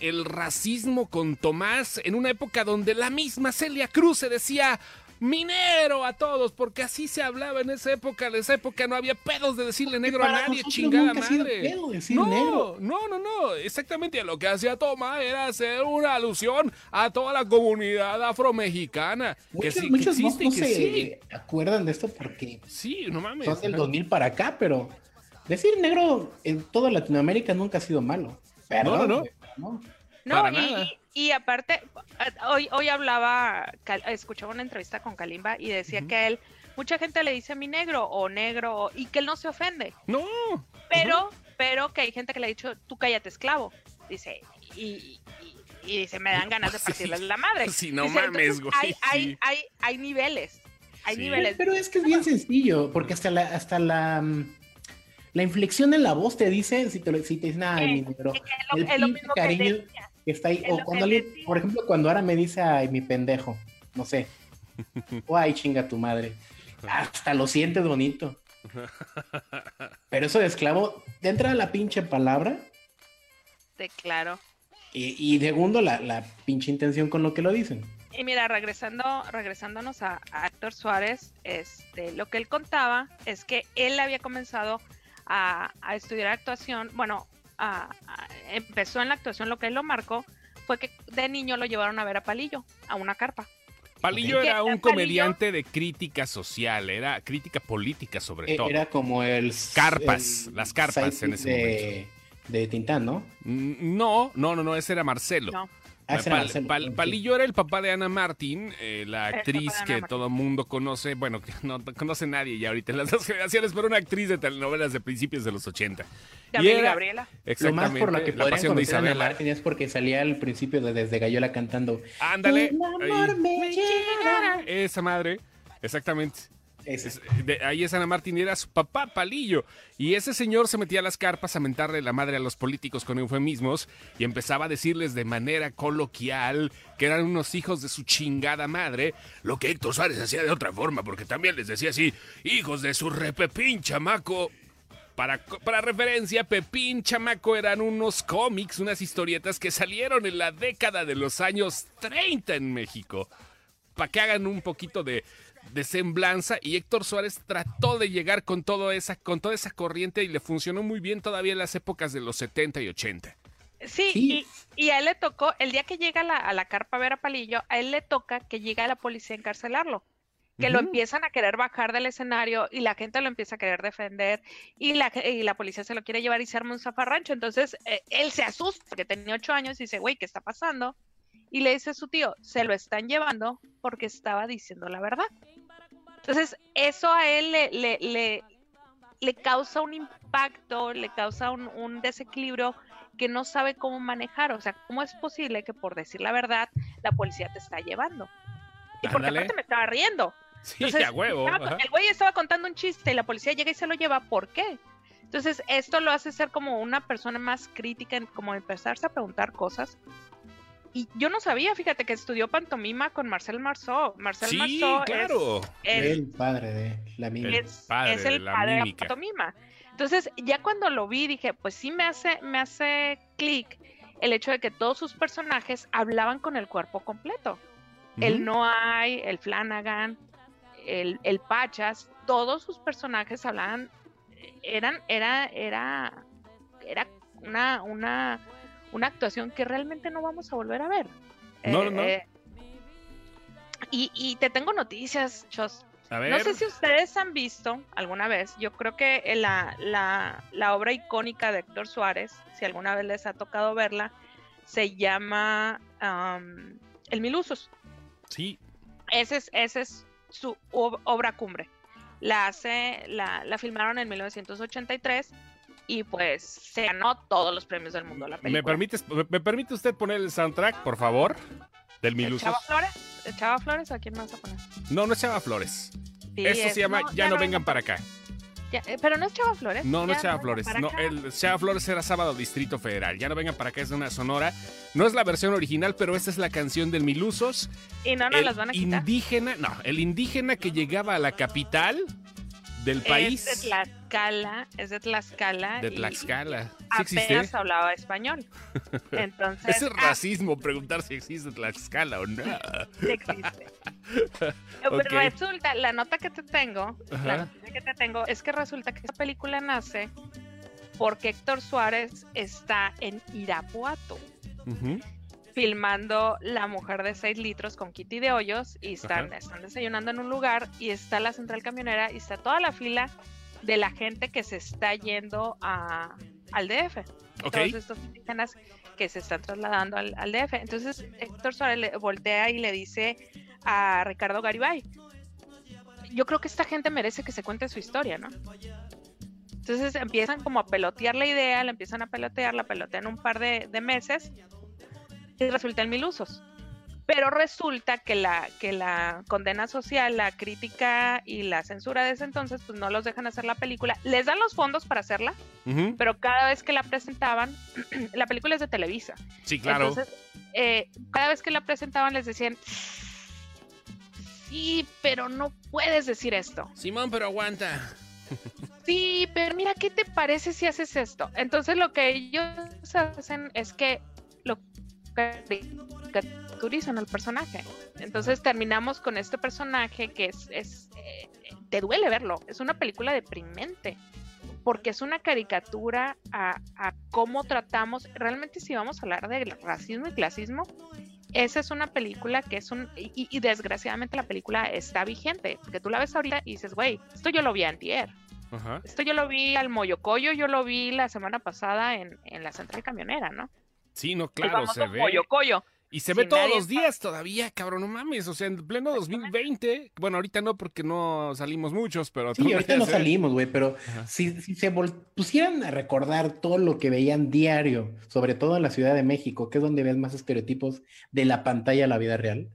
El racismo con Tomás en una época donde la misma Celia Cruz se decía minero a todos, porque así se hablaba en esa época. En esa época no había pedos de decirle negro a nadie, chingada madre. no, negro. no, no, no. Exactamente. Lo que hacía Tomás era hacer una alusión a toda la comunidad afromexicana. Que Muchos, sí, que muchos no, existe y no que se sí. acuerdan de esto porque Sí, no mames. son del ajá. 2000 para acá, pero decir negro en toda Latinoamérica nunca ha sido malo. Perdón, No, no, no. No. Y, nada. y aparte, hoy, hoy hablaba, escuchaba una entrevista con Kalimba y decía que a él, mucha gente le dice mi negro o negro y que él no se ofende, No. pero, pero que hay gente que le ha dicho, tú cállate esclavo, dice, y, y- y dice, me dan ganas de Sí. partirles la madre. Sí, no Dice, mames, entonces, güey, Hay, hay, sí. hay, hay niveles. Hay Sí. niveles. Pero es que es bien sencillo, porque hasta la, hasta la, mm, la inflexión en la voz te dice, si te, lo- si te dicen, ay, mi negro, Es lo, es que cariño decía. Que está ahí. O cuando alguien, por ejemplo, cuando ahora me dice, ay, mi pendejo, no sé. O ay, chinga tu madre. Hasta lo sientes bonito. Pero eso de esclavo, te entra la pinche palabra Sí, claro. y, y segundo, la, la pinche intención con lo que lo dicen. Y mira, regresando, regresándonos a, a Héctor Suárez, este, lo que él contaba es que él había comenzado a, a estudiar actuación, bueno, a- a- empezó en la actuación, lo que él lo marcó fue que de niño lo llevaron a ver a Palillo, a una carpa. Palillo era un Palillo- comediante de crítica social, era crítica política sobre E- todo. Era como el... Carpas, el las carpas en ese de, de Tintán, ¿no? Mm, No, no, no, no, ese era Marcelo. No, Pal- Marcelo, Pal- sí. Palillo era el papá de Ana Martín, eh, la actriz que Martín. todo mundo conoce, bueno, que no conoce nadie ya ahorita en las dos generaciones, pero una actriz de telenovelas de principios de los 80. Gabriel y era- Gabriela. Lo más Exactamente, por lo que la podrían pasión de Ana. Martín es porque salía al principio de Desde Gallola cantando Ándale. Amor me. Esa madre, exactamente. De- ahí es Ana Martín era su papá Palillo. Y ese señor se metía a las carpas a mentarle la madre a los políticos con eufemismos y empezaba a decirles de manera coloquial que eran unos hijos de su chingada madre, lo que Héctor Suárez hacía de otra forma, porque también les decía así, hijos de su repepín chamaco. Para, para referencia, Pepín Chamaco eran unos cómics, unas historietas que salieron en la década de los años 30 en México para que hagan un poquito de, de semblanza y Héctor Suárez trató de llegar con, todo esa, con toda esa corriente y le funcionó muy bien todavía en las épocas de los 70 y 80. Sí, Sí. Y, y a él le tocó, el día que llega a la, a la carpa a ver a Palillo, a él le toca que llega la policía a encarcelarlo. Que lo empiezan a querer bajar del escenario y la gente lo empieza a querer defender y la, y la policía se lo quiere llevar y se arma un zafarrancho. Entonces eh, él se asusta porque tenía ocho años y dice, güey, ¿qué está pasando? Y le dice a su tío, se lo están llevando porque estaba diciendo la verdad. Entonces eso a él le, le, le, le causa un impacto, le causa un, un desequilibrio que no sabe cómo manejar. O sea, ¿cómo es posible que por decir la verdad la policía te está llevando? Y porque Ándale. aparte me estaba riendo. Sí, Entonces, a huevo. estaba- el güey estaba contando un chiste y la policía llega y se lo lleva. ¿Por qué? Entonces, esto lo hace ser como una persona más crítica, en como empezarse a preguntar cosas. Y yo no sabía, fíjate, que estudió pantomima con Marcel Marceau. Marcel Sí, Marceau es- claro. es, El padre de la mimi. es, padre es de el la padre de la mímica. pantomima. Entonces, ya cuando lo vi, dije, pues sí me hace, me hace clic el hecho de que todos sus personajes hablaban con el cuerpo completo. El. No hay, el Flanagan, el, el Pachas, todos sus personajes hablaban, eran, era, era, era una, una, una actuación que realmente no vamos a volver a ver. No, no, no. y, y te tengo noticias, Chos. A ver. No sé si ustedes han visto alguna vez, yo creo que en la, la, la obra icónica de Héctor Suárez, si alguna vez les ha tocado verla, se llama am, El Mil Usos. Sí, Ese es, ese es su ob- obra cumbre. La hace, la, la filmaron en 1983 y pues se ganó todos los premios del mundo la película. ¿Me, permites, me, me permite usted poner el soundtrack, por favor? Del ¿El Milusos. Chava Flores? ¿El Chava Flores o a quién más vas a poner? No, no es Chava Flores. Sí, Esto es- se llama Ya, no vengan para acá. ya- eh, pero no es Chava Flores. No, no es Chava Flores. No, el Chava Flores era Sábado Distrito Federal. Ya no vengan para acá, es de una sonora. No es la versión original, pero esta es la canción del Milusos. Y no el las van a quitar. indígena, no, el indígena que llegaba a la capital del país Es de Tlaxcala, es de Tlaxcala. de Tlaxcala. ¿Sí Apenas hablaba español. Entonces, Ese es ah, racismo preguntar si existe Tlaxcala o no. sí existe. Pero resulta, la nota que te tengo, Ajá. la noticia que te tengo, es que resulta que esta película nace porque Héctor Suárez está en Irapuato. Filmando La mujer de 6 litros con Kitty de Hoyos y están, Ajá. están desayunando en un lugar y está la central camionera y está toda la fila de la gente que se está yendo a, al DF. Ok. Todos estos indígenas que se están trasladando al, al DF. Entonces Héctor Suárez le voltea y le dice a Ricardo Garibay, yo creo que esta gente merece que se cuente su historia, ¿no? Entonces empiezan como a pelotear la idea, la empiezan a pelotear, la pelotean un par de, de meses y resulta en mil usos. Pero resulta que la, que la condena social, la crítica y la censura de ese entonces, pues no los dejan hacer la película. Les dan los fondos para hacerla, pero cada vez que la presentaban, la película es de Televisa. Sí, claro. Entonces, eh, cada vez que la presentaban les decían, sí, pero no puedes decir esto. Simón, pero aguanta. Sí, pero mira, ¿qué te parece si haces esto? Entonces lo que ellos hacen es que lo caricaturizan al personaje. Entonces terminamos con este personaje que es, es eh, te duele verlo. Es una película deprimente. Porque es una caricatura a, a cómo tratamos. Realmente, si vamos a hablar de racismo y clasismo, esa es una película que es un. Y, y desgraciadamente la película está vigente. Porque tú la ves ahorita y dices, güey, esto yo lo vi antier. Ajá. Esto yo lo vi al Moyocoyo, yo lo vi la semana pasada en, en la central camionera, ¿no? Sí, no, claro, se ve. Y se ve todos los días todavía, cabrón, no mames. O sea, en pleno 2020. Bueno, ahorita no porque no salimos muchos, pero Sí, ahorita no salimos, güey, pero Ajá. si, si se vol- pusieran a recordar todo lo que veían diario, sobre todo en la Ciudad de México, que es donde ves más estereotipos de la pantalla a la vida real,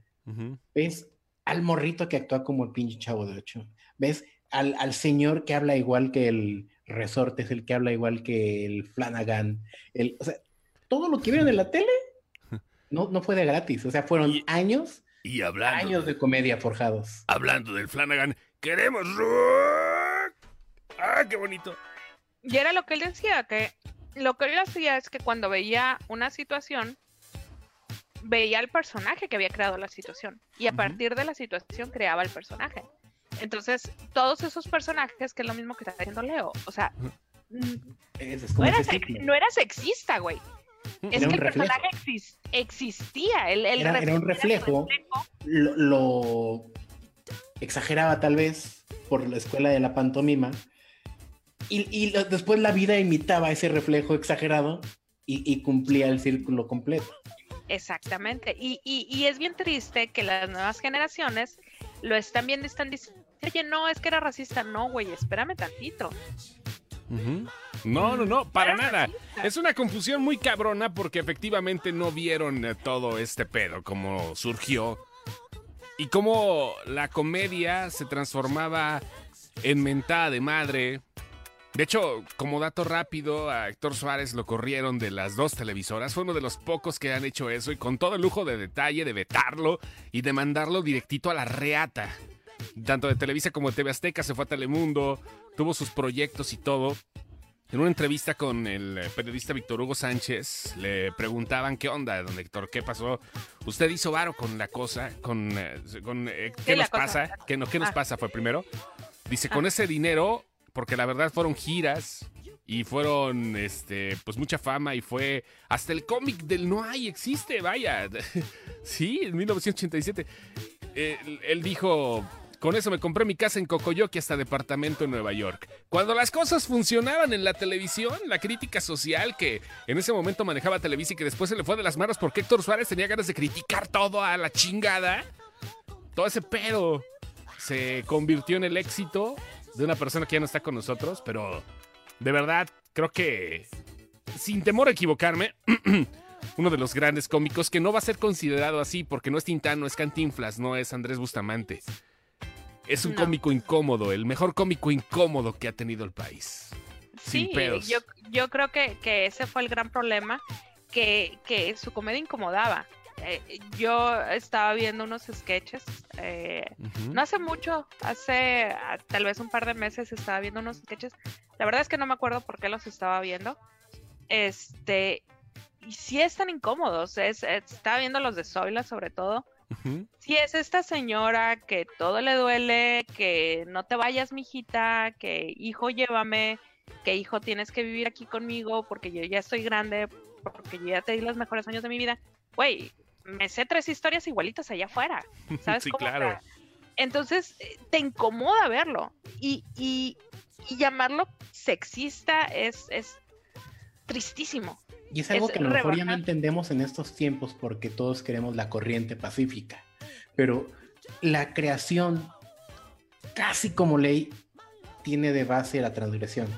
ves al morrito que actúa como el pinche chavo de ocho, ves al, al señor que habla igual que el resorte, es el que habla igual que el Flanagan, el, o sea, todo lo que vieron en la tele no, no fue de gratis, o sea, fueron Y- años, Y hablando, años de comedia forjados. hablando del Flanagan, queremos rock. ¡Ah, qué bonito! Y era lo que él decía, que lo que él hacía es que cuando veía una situación, veía al personaje que había creado la situación. Y a partir de la situación creaba el personaje. Entonces, todos esos personajes, que es lo mismo que está haciendo Leo, o sea, Ujú. Es, es no era, no era sexista, güey. Es que el reflejo. personaje exis- existía. El, el Era- era un reflejo. lo, lo exageraba tal vez por la escuela de la pantomima y, y lo- después la vida imitaba ese reflejo exagerado y, y cumplía el círculo completo. Exactamente. Y, y, y es bien triste que las nuevas generaciones lo están viendo y están diciendo, oye, no, es que era racista. No, güey, espérame tantito. No, no, no, para nada. Es una confusión muy cabrona porque efectivamente no vieron eh, todo este pedo, cómo surgió y cómo la comedia se transformaba en mentada de madre. De hecho, como dato rápido, a Héctor Suárez lo corrieron de las dos televisoras. Fue uno de los pocos que han hecho eso y con todo el lujo de detalle de vetarlo y de mandarlo directito a la reata. Tanto de Televisa como de TV Azteca se fue a Telemundo, tuvo sus proyectos y todo. En una entrevista con el eh, periodista Víctor Hugo Sánchez, le preguntaban qué onda, don Héctor, qué pasó. Usted hizo varo con la cosa, con, eh, con, eh, qué Sí, nos pasa, qué, no, qué nos Ah. pasa fue primero. Dice, con Ah. ese dinero, porque la verdad fueron giras y fueron, este, pues mucha fama y fue hasta el cómic del No hay existe, vaya. sí, en 1987. Eh, él- él dijo, con eso me compré mi casa en Cocoyoque hasta departamento en Nueva York. Cuando las cosas funcionaban en la televisión, la crítica social que en ese momento manejaba Televisa y que después se le fue de las manos porque Héctor Suárez tenía ganas de criticar todo a la chingada, todo ese pedo se convirtió en el éxito de una persona que ya no está con nosotros, pero de verdad creo que, sin temor a equivocarme, uno de los grandes cómicos que no va a ser considerado así porque no es Tintano, es Cantinflas, no es Andrés Bustamante. Es un No. cómico incómodo, el mejor cómico incómodo que ha tenido el país. Sin Sí, pedos. yo, yo creo que, que ese fue el gran problema, que, que su comedia incomodaba. Eh, yo estaba viendo unos sketches, eh, no hace mucho, hace ah, tal vez un par de meses estaba viendo unos sketches. La verdad es que no me acuerdo por qué los estaba viendo. Este, y sí están incómodos. Es, es- estaba viendo los de Zoila sobre todo. Sí, es esta señora que todo le duele, que no te vayas, mijita, que hijo, llévame, que hijo, tienes que vivir aquí conmigo porque yo ya estoy grande, porque yo ya te di los mejores años de mi vida. Güey, me sé tres historias igualitas allá afuera. ¿Sabes Sí, cómo? Claro. entonces, eh, te incomoda verlo. Y, y, y llamarlo sexista es, es tristísimo. Y es algo Es que a lo mejor ya no entendemos en estos tiempos porque todos queremos la corriente pacífica. Pero la creación, casi como ley, tiene de base la transgresión.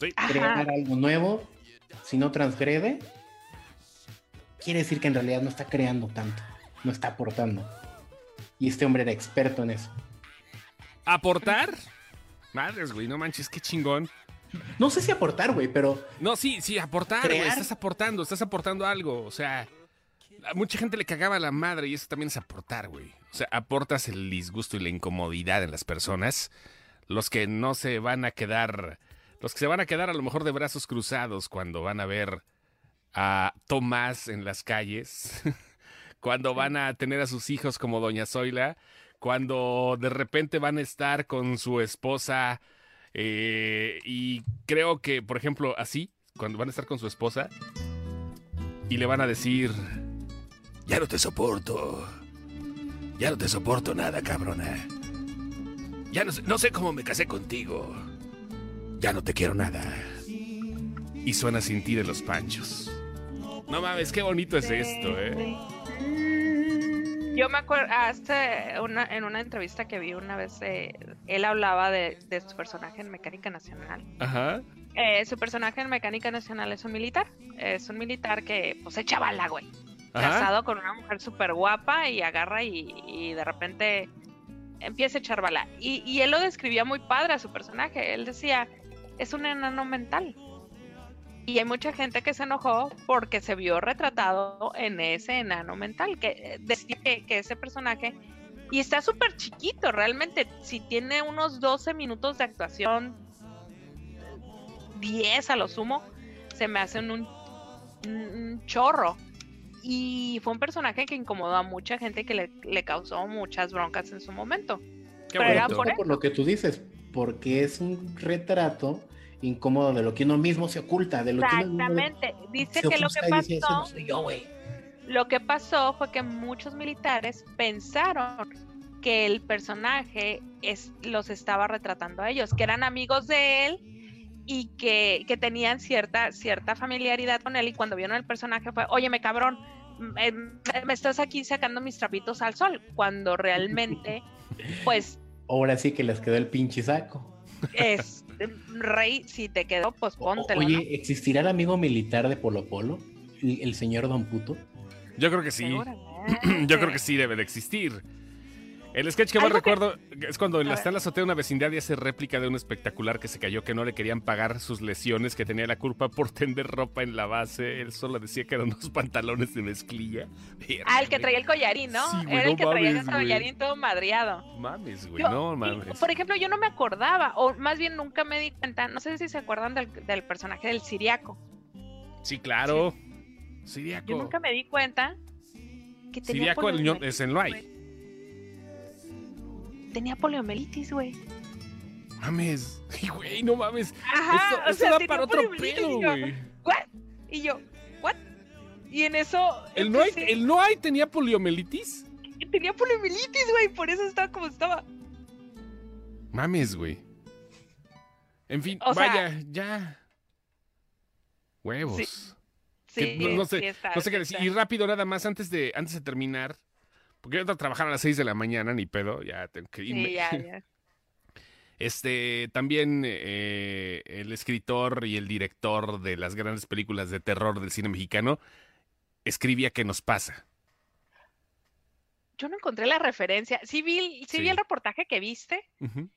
Sí. Crear Ajá. algo nuevo, si no transgrede, quiere decir que en realidad no está creando tanto. no está aportando. Y este hombre era experto en eso. ¿Aportar? Madres, güey, no manches, qué chingón. No sé si aportar, güey, pero No, sí, sí, aportar, güey. Estás aportando, estás aportando algo. O sea, a mucha gente le cagaba la madre y eso también es aportar, güey. O sea, aportas el disgusto y la incomodidad en las personas. Los que no se van a quedar, los que se van a quedar a lo mejor de brazos cruzados cuando van a ver a Tomás en las calles, cuando van a tener a sus hijos como Doña Zoila, cuando de repente van a estar con su esposa eh, y creo que, por ejemplo, así, cuando van a estar con su esposa y le van a decir, ya no te soporto, ya no te soporto nada, cabrona. Ya no no sé cómo me casé contigo. Ya no te quiero nada. Y suena sin ti de los panchos. No mames, qué bonito es esto, ¿eh? Yo me acuerdo, hace una, en una entrevista que vi una vez, eh, él hablaba de, de su personaje en Mecánica Nacional. Ajá. Eh, su personaje en Mecánica Nacional es un militar. Es un militar que, pues, echa bala, güey. Ajá. Casado con una mujer súper guapa y agarra y, y de repente empieza a echar bala. Y, y él lo describía muy padre a su personaje. Él decía, es un enano mental. Y hay mucha gente que se enojó porque se vio retratado en ese enano mental, que eh, decía que, que ese personaje, y está súper chiquito realmente, si tiene unos 12 minutos de actuación, 10 a lo sumo, se me hacen un, un chorro. Y fue un personaje que incomodó a mucha gente y que le, le causó muchas broncas en su momento. Qué Pero era bonito. por por lo que tú dices, porque es un retrato incómodo de lo que uno mismo se oculta, de lo que uno Exactamente. Dice se que lo que dice, "Ese no pasó, soy yo, güey". lo que pasó fue que muchos militares pensaron que el personaje es, los estaba retratando a ellos, que eran amigos de él y que, que tenían cierta, cierta familiaridad con él y cuando vieron el personaje fue, óyeme cabrón, me, me estás aquí sacando mis trapitos al sol, cuando realmente, pues, Ahora sí que les quedó el pinche saco. es rey, si te quedó, pues O- póntelo. ¿no? Oye, ¿existirá el amigo militar de Polo Polo? ¿El, el señor Don Puto? Yo creo que sí. Yo creo que sí debe de existir. El sketch que más que- recuerdo es cuando está en la azotea de una vecindad y hace réplica de un espectacular que se cayó, que no le querían pagar sus lesiones, que tenía la culpa por tender ropa en la base. Él solo decía que eran unos pantalones de mezclilla. Ah, el que traía el collarín, ¿no? Sí, güey, Era el que traía el collarín todo madreado. Mames, güey, Yo- no mames. Por ejemplo, yo no me acordaba, o más bien nunca me di cuenta, no sé si se acuerdan del, del personaje del siriaco. Sí, claro. Siriaco. Yo nunca me di cuenta que tenía Siriaco el es en Loay. Tenía poliomielitis, güey. Mames. Güey, no mames. Ajá, esto o esto sea, da para otro pedo, güey. ¿What? Y yo, ¿what? Y en eso ¿El Noay, empecé- ¿El Noay tenía poliomielitis? tenía poliomielitis, güey, por eso estaba como estaba. Mames, güey. En fin, O sea- vaya, ya. Huevos. Sí, Que no, no sé, sí está, no sé qué sí decir. Y rápido, nada más, antes de, antes de terminar. Porque yo entro a trabajar a las 6 de la mañana, ni pedo, ya tengo que irme. Sí, ya, ya. Este, también eh, el escritor y el director de las grandes películas de terror del cine mexicano escribía qué nos pasa. Yo no encontré la referencia. Sí vi, el- sí vi el reportaje que viste. Ujú.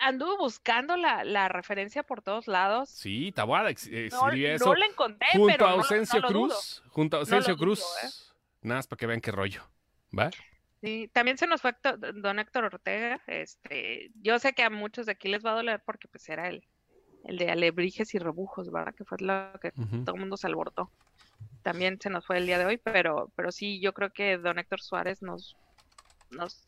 Anduve buscando la, la referencia por todos lados. Sí, Taboada ex- eh, No, escribía no eso la encontré, junto pero a no- no Ausencio. Cruz. Junto a Ausencio dudo, Cruz. ¿eh? Nada más para que vean qué rollo. ¿Va? Sí, también se nos fue don Héctor Ortega. Este, yo sé que a muchos de aquí les va a doler porque pues era el, el de alebrijes y rebujos, ¿verdad? Que fue lo que todo el mundo se alborotó. También se nos fue el día de hoy, pero, pero sí, yo creo que don Héctor Suárez nos, nos,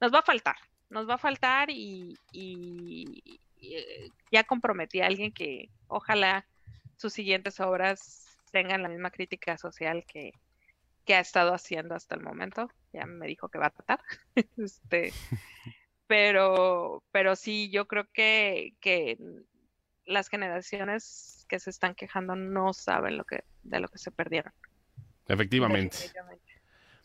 nos va a faltar. Nos va a faltar y, y- y, eh, ya comprometí a alguien que ojalá sus siguientes obras tengan la misma crítica social que, que ha estado haciendo hasta el momento. Ya me dijo que va a tratar. este, pero, pero sí, yo creo que, que las generaciones que se están quejando no saben lo que, de lo que se perdieron. Efectivamente.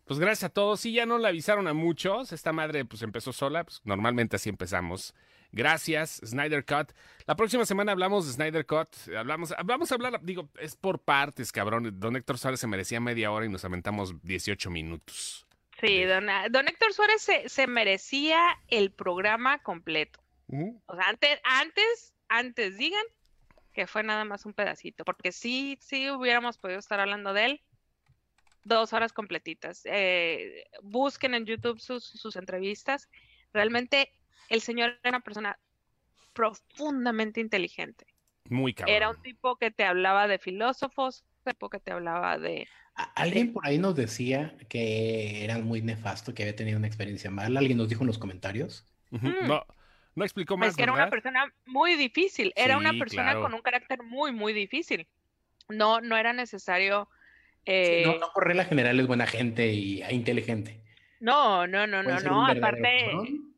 Pues gracias a todos. Sí, ya no la avisaron a muchos. Esta madre pues empezó sola. Pues normalmente así empezamos. Gracias, Snyder Cut. La próxima semana hablamos de Snyder Cut. Hablamos, vamos a hablar, digo, es por partes, cabrón. Don Héctor Suárez se merecía media hora y nos aventamos 18 minutos. Sí, don, don Héctor Suárez se, se merecía el programa completo. O sea, antes, antes, antes digan que fue nada más un pedacito, porque sí, sí hubiéramos podido estar hablando de él dos horas completitas. Eh, busquen en YouTube sus, sus entrevistas. Realmente el señor era una persona profundamente inteligente. Muy cabrón. Era un tipo que te hablaba de filósofos, un tipo que te hablaba de... Alguien por ahí nos decía que era muy nefasto, que había tenido una experiencia mala. Alguien nos dijo en los comentarios. Mm. No, no explicó Pues más, que era una persona muy difícil, era una persona claro. con un carácter muy, muy difícil. No, no era necesario... Sí, eh, no, no por regla general es buena gente y e inteligente. No, no, no, no, no. Aparte.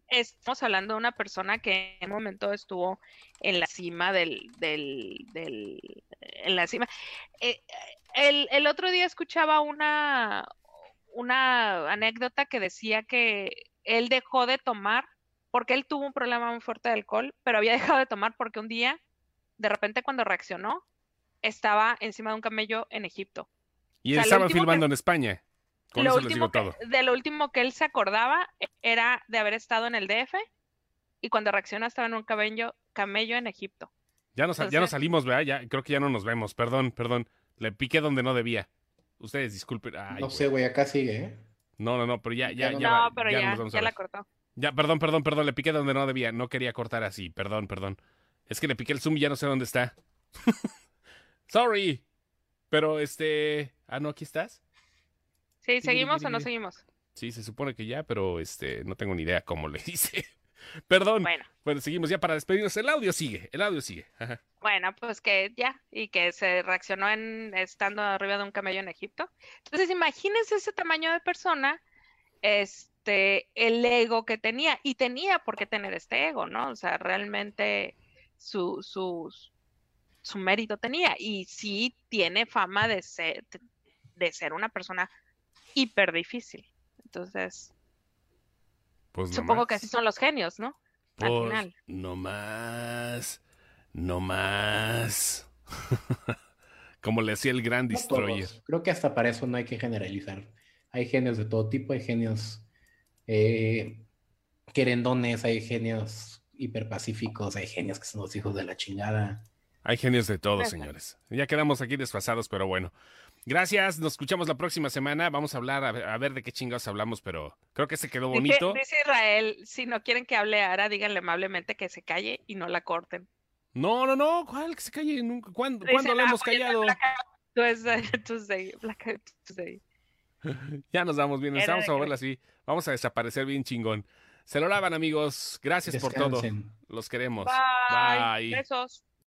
Estamos hablando de una persona que en un momento estuvo en la cima del, del, del, en la cima. Eh, el, el otro día escuchaba una, una anécdota que decía que él dejó de tomar porque él tuvo un problema muy fuerte de alcohol, pero había dejado de tomar porque un día, de repente cuando reaccionó, estaba encima de un camello en Egipto. Y o sea, él estaba que- filmando en España. Con Lo eso les último digo que- todo. de lo último que él se acordaba era de haber estado en el DF y cuando reacciona estaba en un camello, camello en Egipto. Ya nos, ya nos entonces- salimos, ¿verdad? Ya, creo que ya no nos vemos. Perdón, perdón. Le piqué donde no debía. Ustedes disculpen. Ay, No sé, güey, acá sigue, ¿eh? No, no, no, pero ya, ya, Ya no- va- pero ya ya, nos vamos a ya la cortó. Ya, perdón, perdón, perdón, le piqué donde no debía. No quería cortar así. Perdón, perdón. Es que le piqué el zoom y ya no sé dónde está. Sorry. Pero este. Ah, no, aquí estás. Sí, ¿seguimos o no seguimos? Sí, se supone que ya, pero este, no tengo ni idea cómo le hice. Perdón. Bueno, Bueno, seguimos ya para despedirnos. El audio sigue, el audio sigue. Ajá. bueno, pues que ya, y que se reaccionó en estando arriba de un camello en Egipto. Entonces, imagínense ese tamaño de persona, este, el ego que tenía, y tenía por qué tener este ego, ¿no? O sea, realmente su, su, su mérito tenía, y sí tiene fama de ser, de ser una persona hiper difícil. Entonces, Pues no supongo que más. así son los genios, ¿no? Al Pues, final. No más. No más. Como le hacía el Gran No Destroyer. todos. Creo que hasta para eso no hay que generalizar. Hay genios de todo tipo, hay genios eh, querendones, hay genios hiperpacíficos, hay genios que son los hijos de la chingada. Hay genios de todo, señores. Ya quedamos aquí desfasados, pero bueno. Gracias, nos escuchamos la próxima semana. Vamos a hablar, a ver, a ver de qué chingados hablamos, pero creo que se quedó bonito. dice Israel, si no quieren que hable Ara, díganle amablemente que se calle y no la corten. No, no, no, ¿cuál? Que se calle. Nunca- ¿Cuándo, Dice, ¿cuándo le "Ah, hemos callado? Black Tuesday, Tuesday, Black Tuesday. Ya nos damos bien, Era vamos a verla así. Vamos a desaparecer bien chingón. Se lo lavan, amigos. Gracias por todo. Los queremos. Bye. Bye. Besos.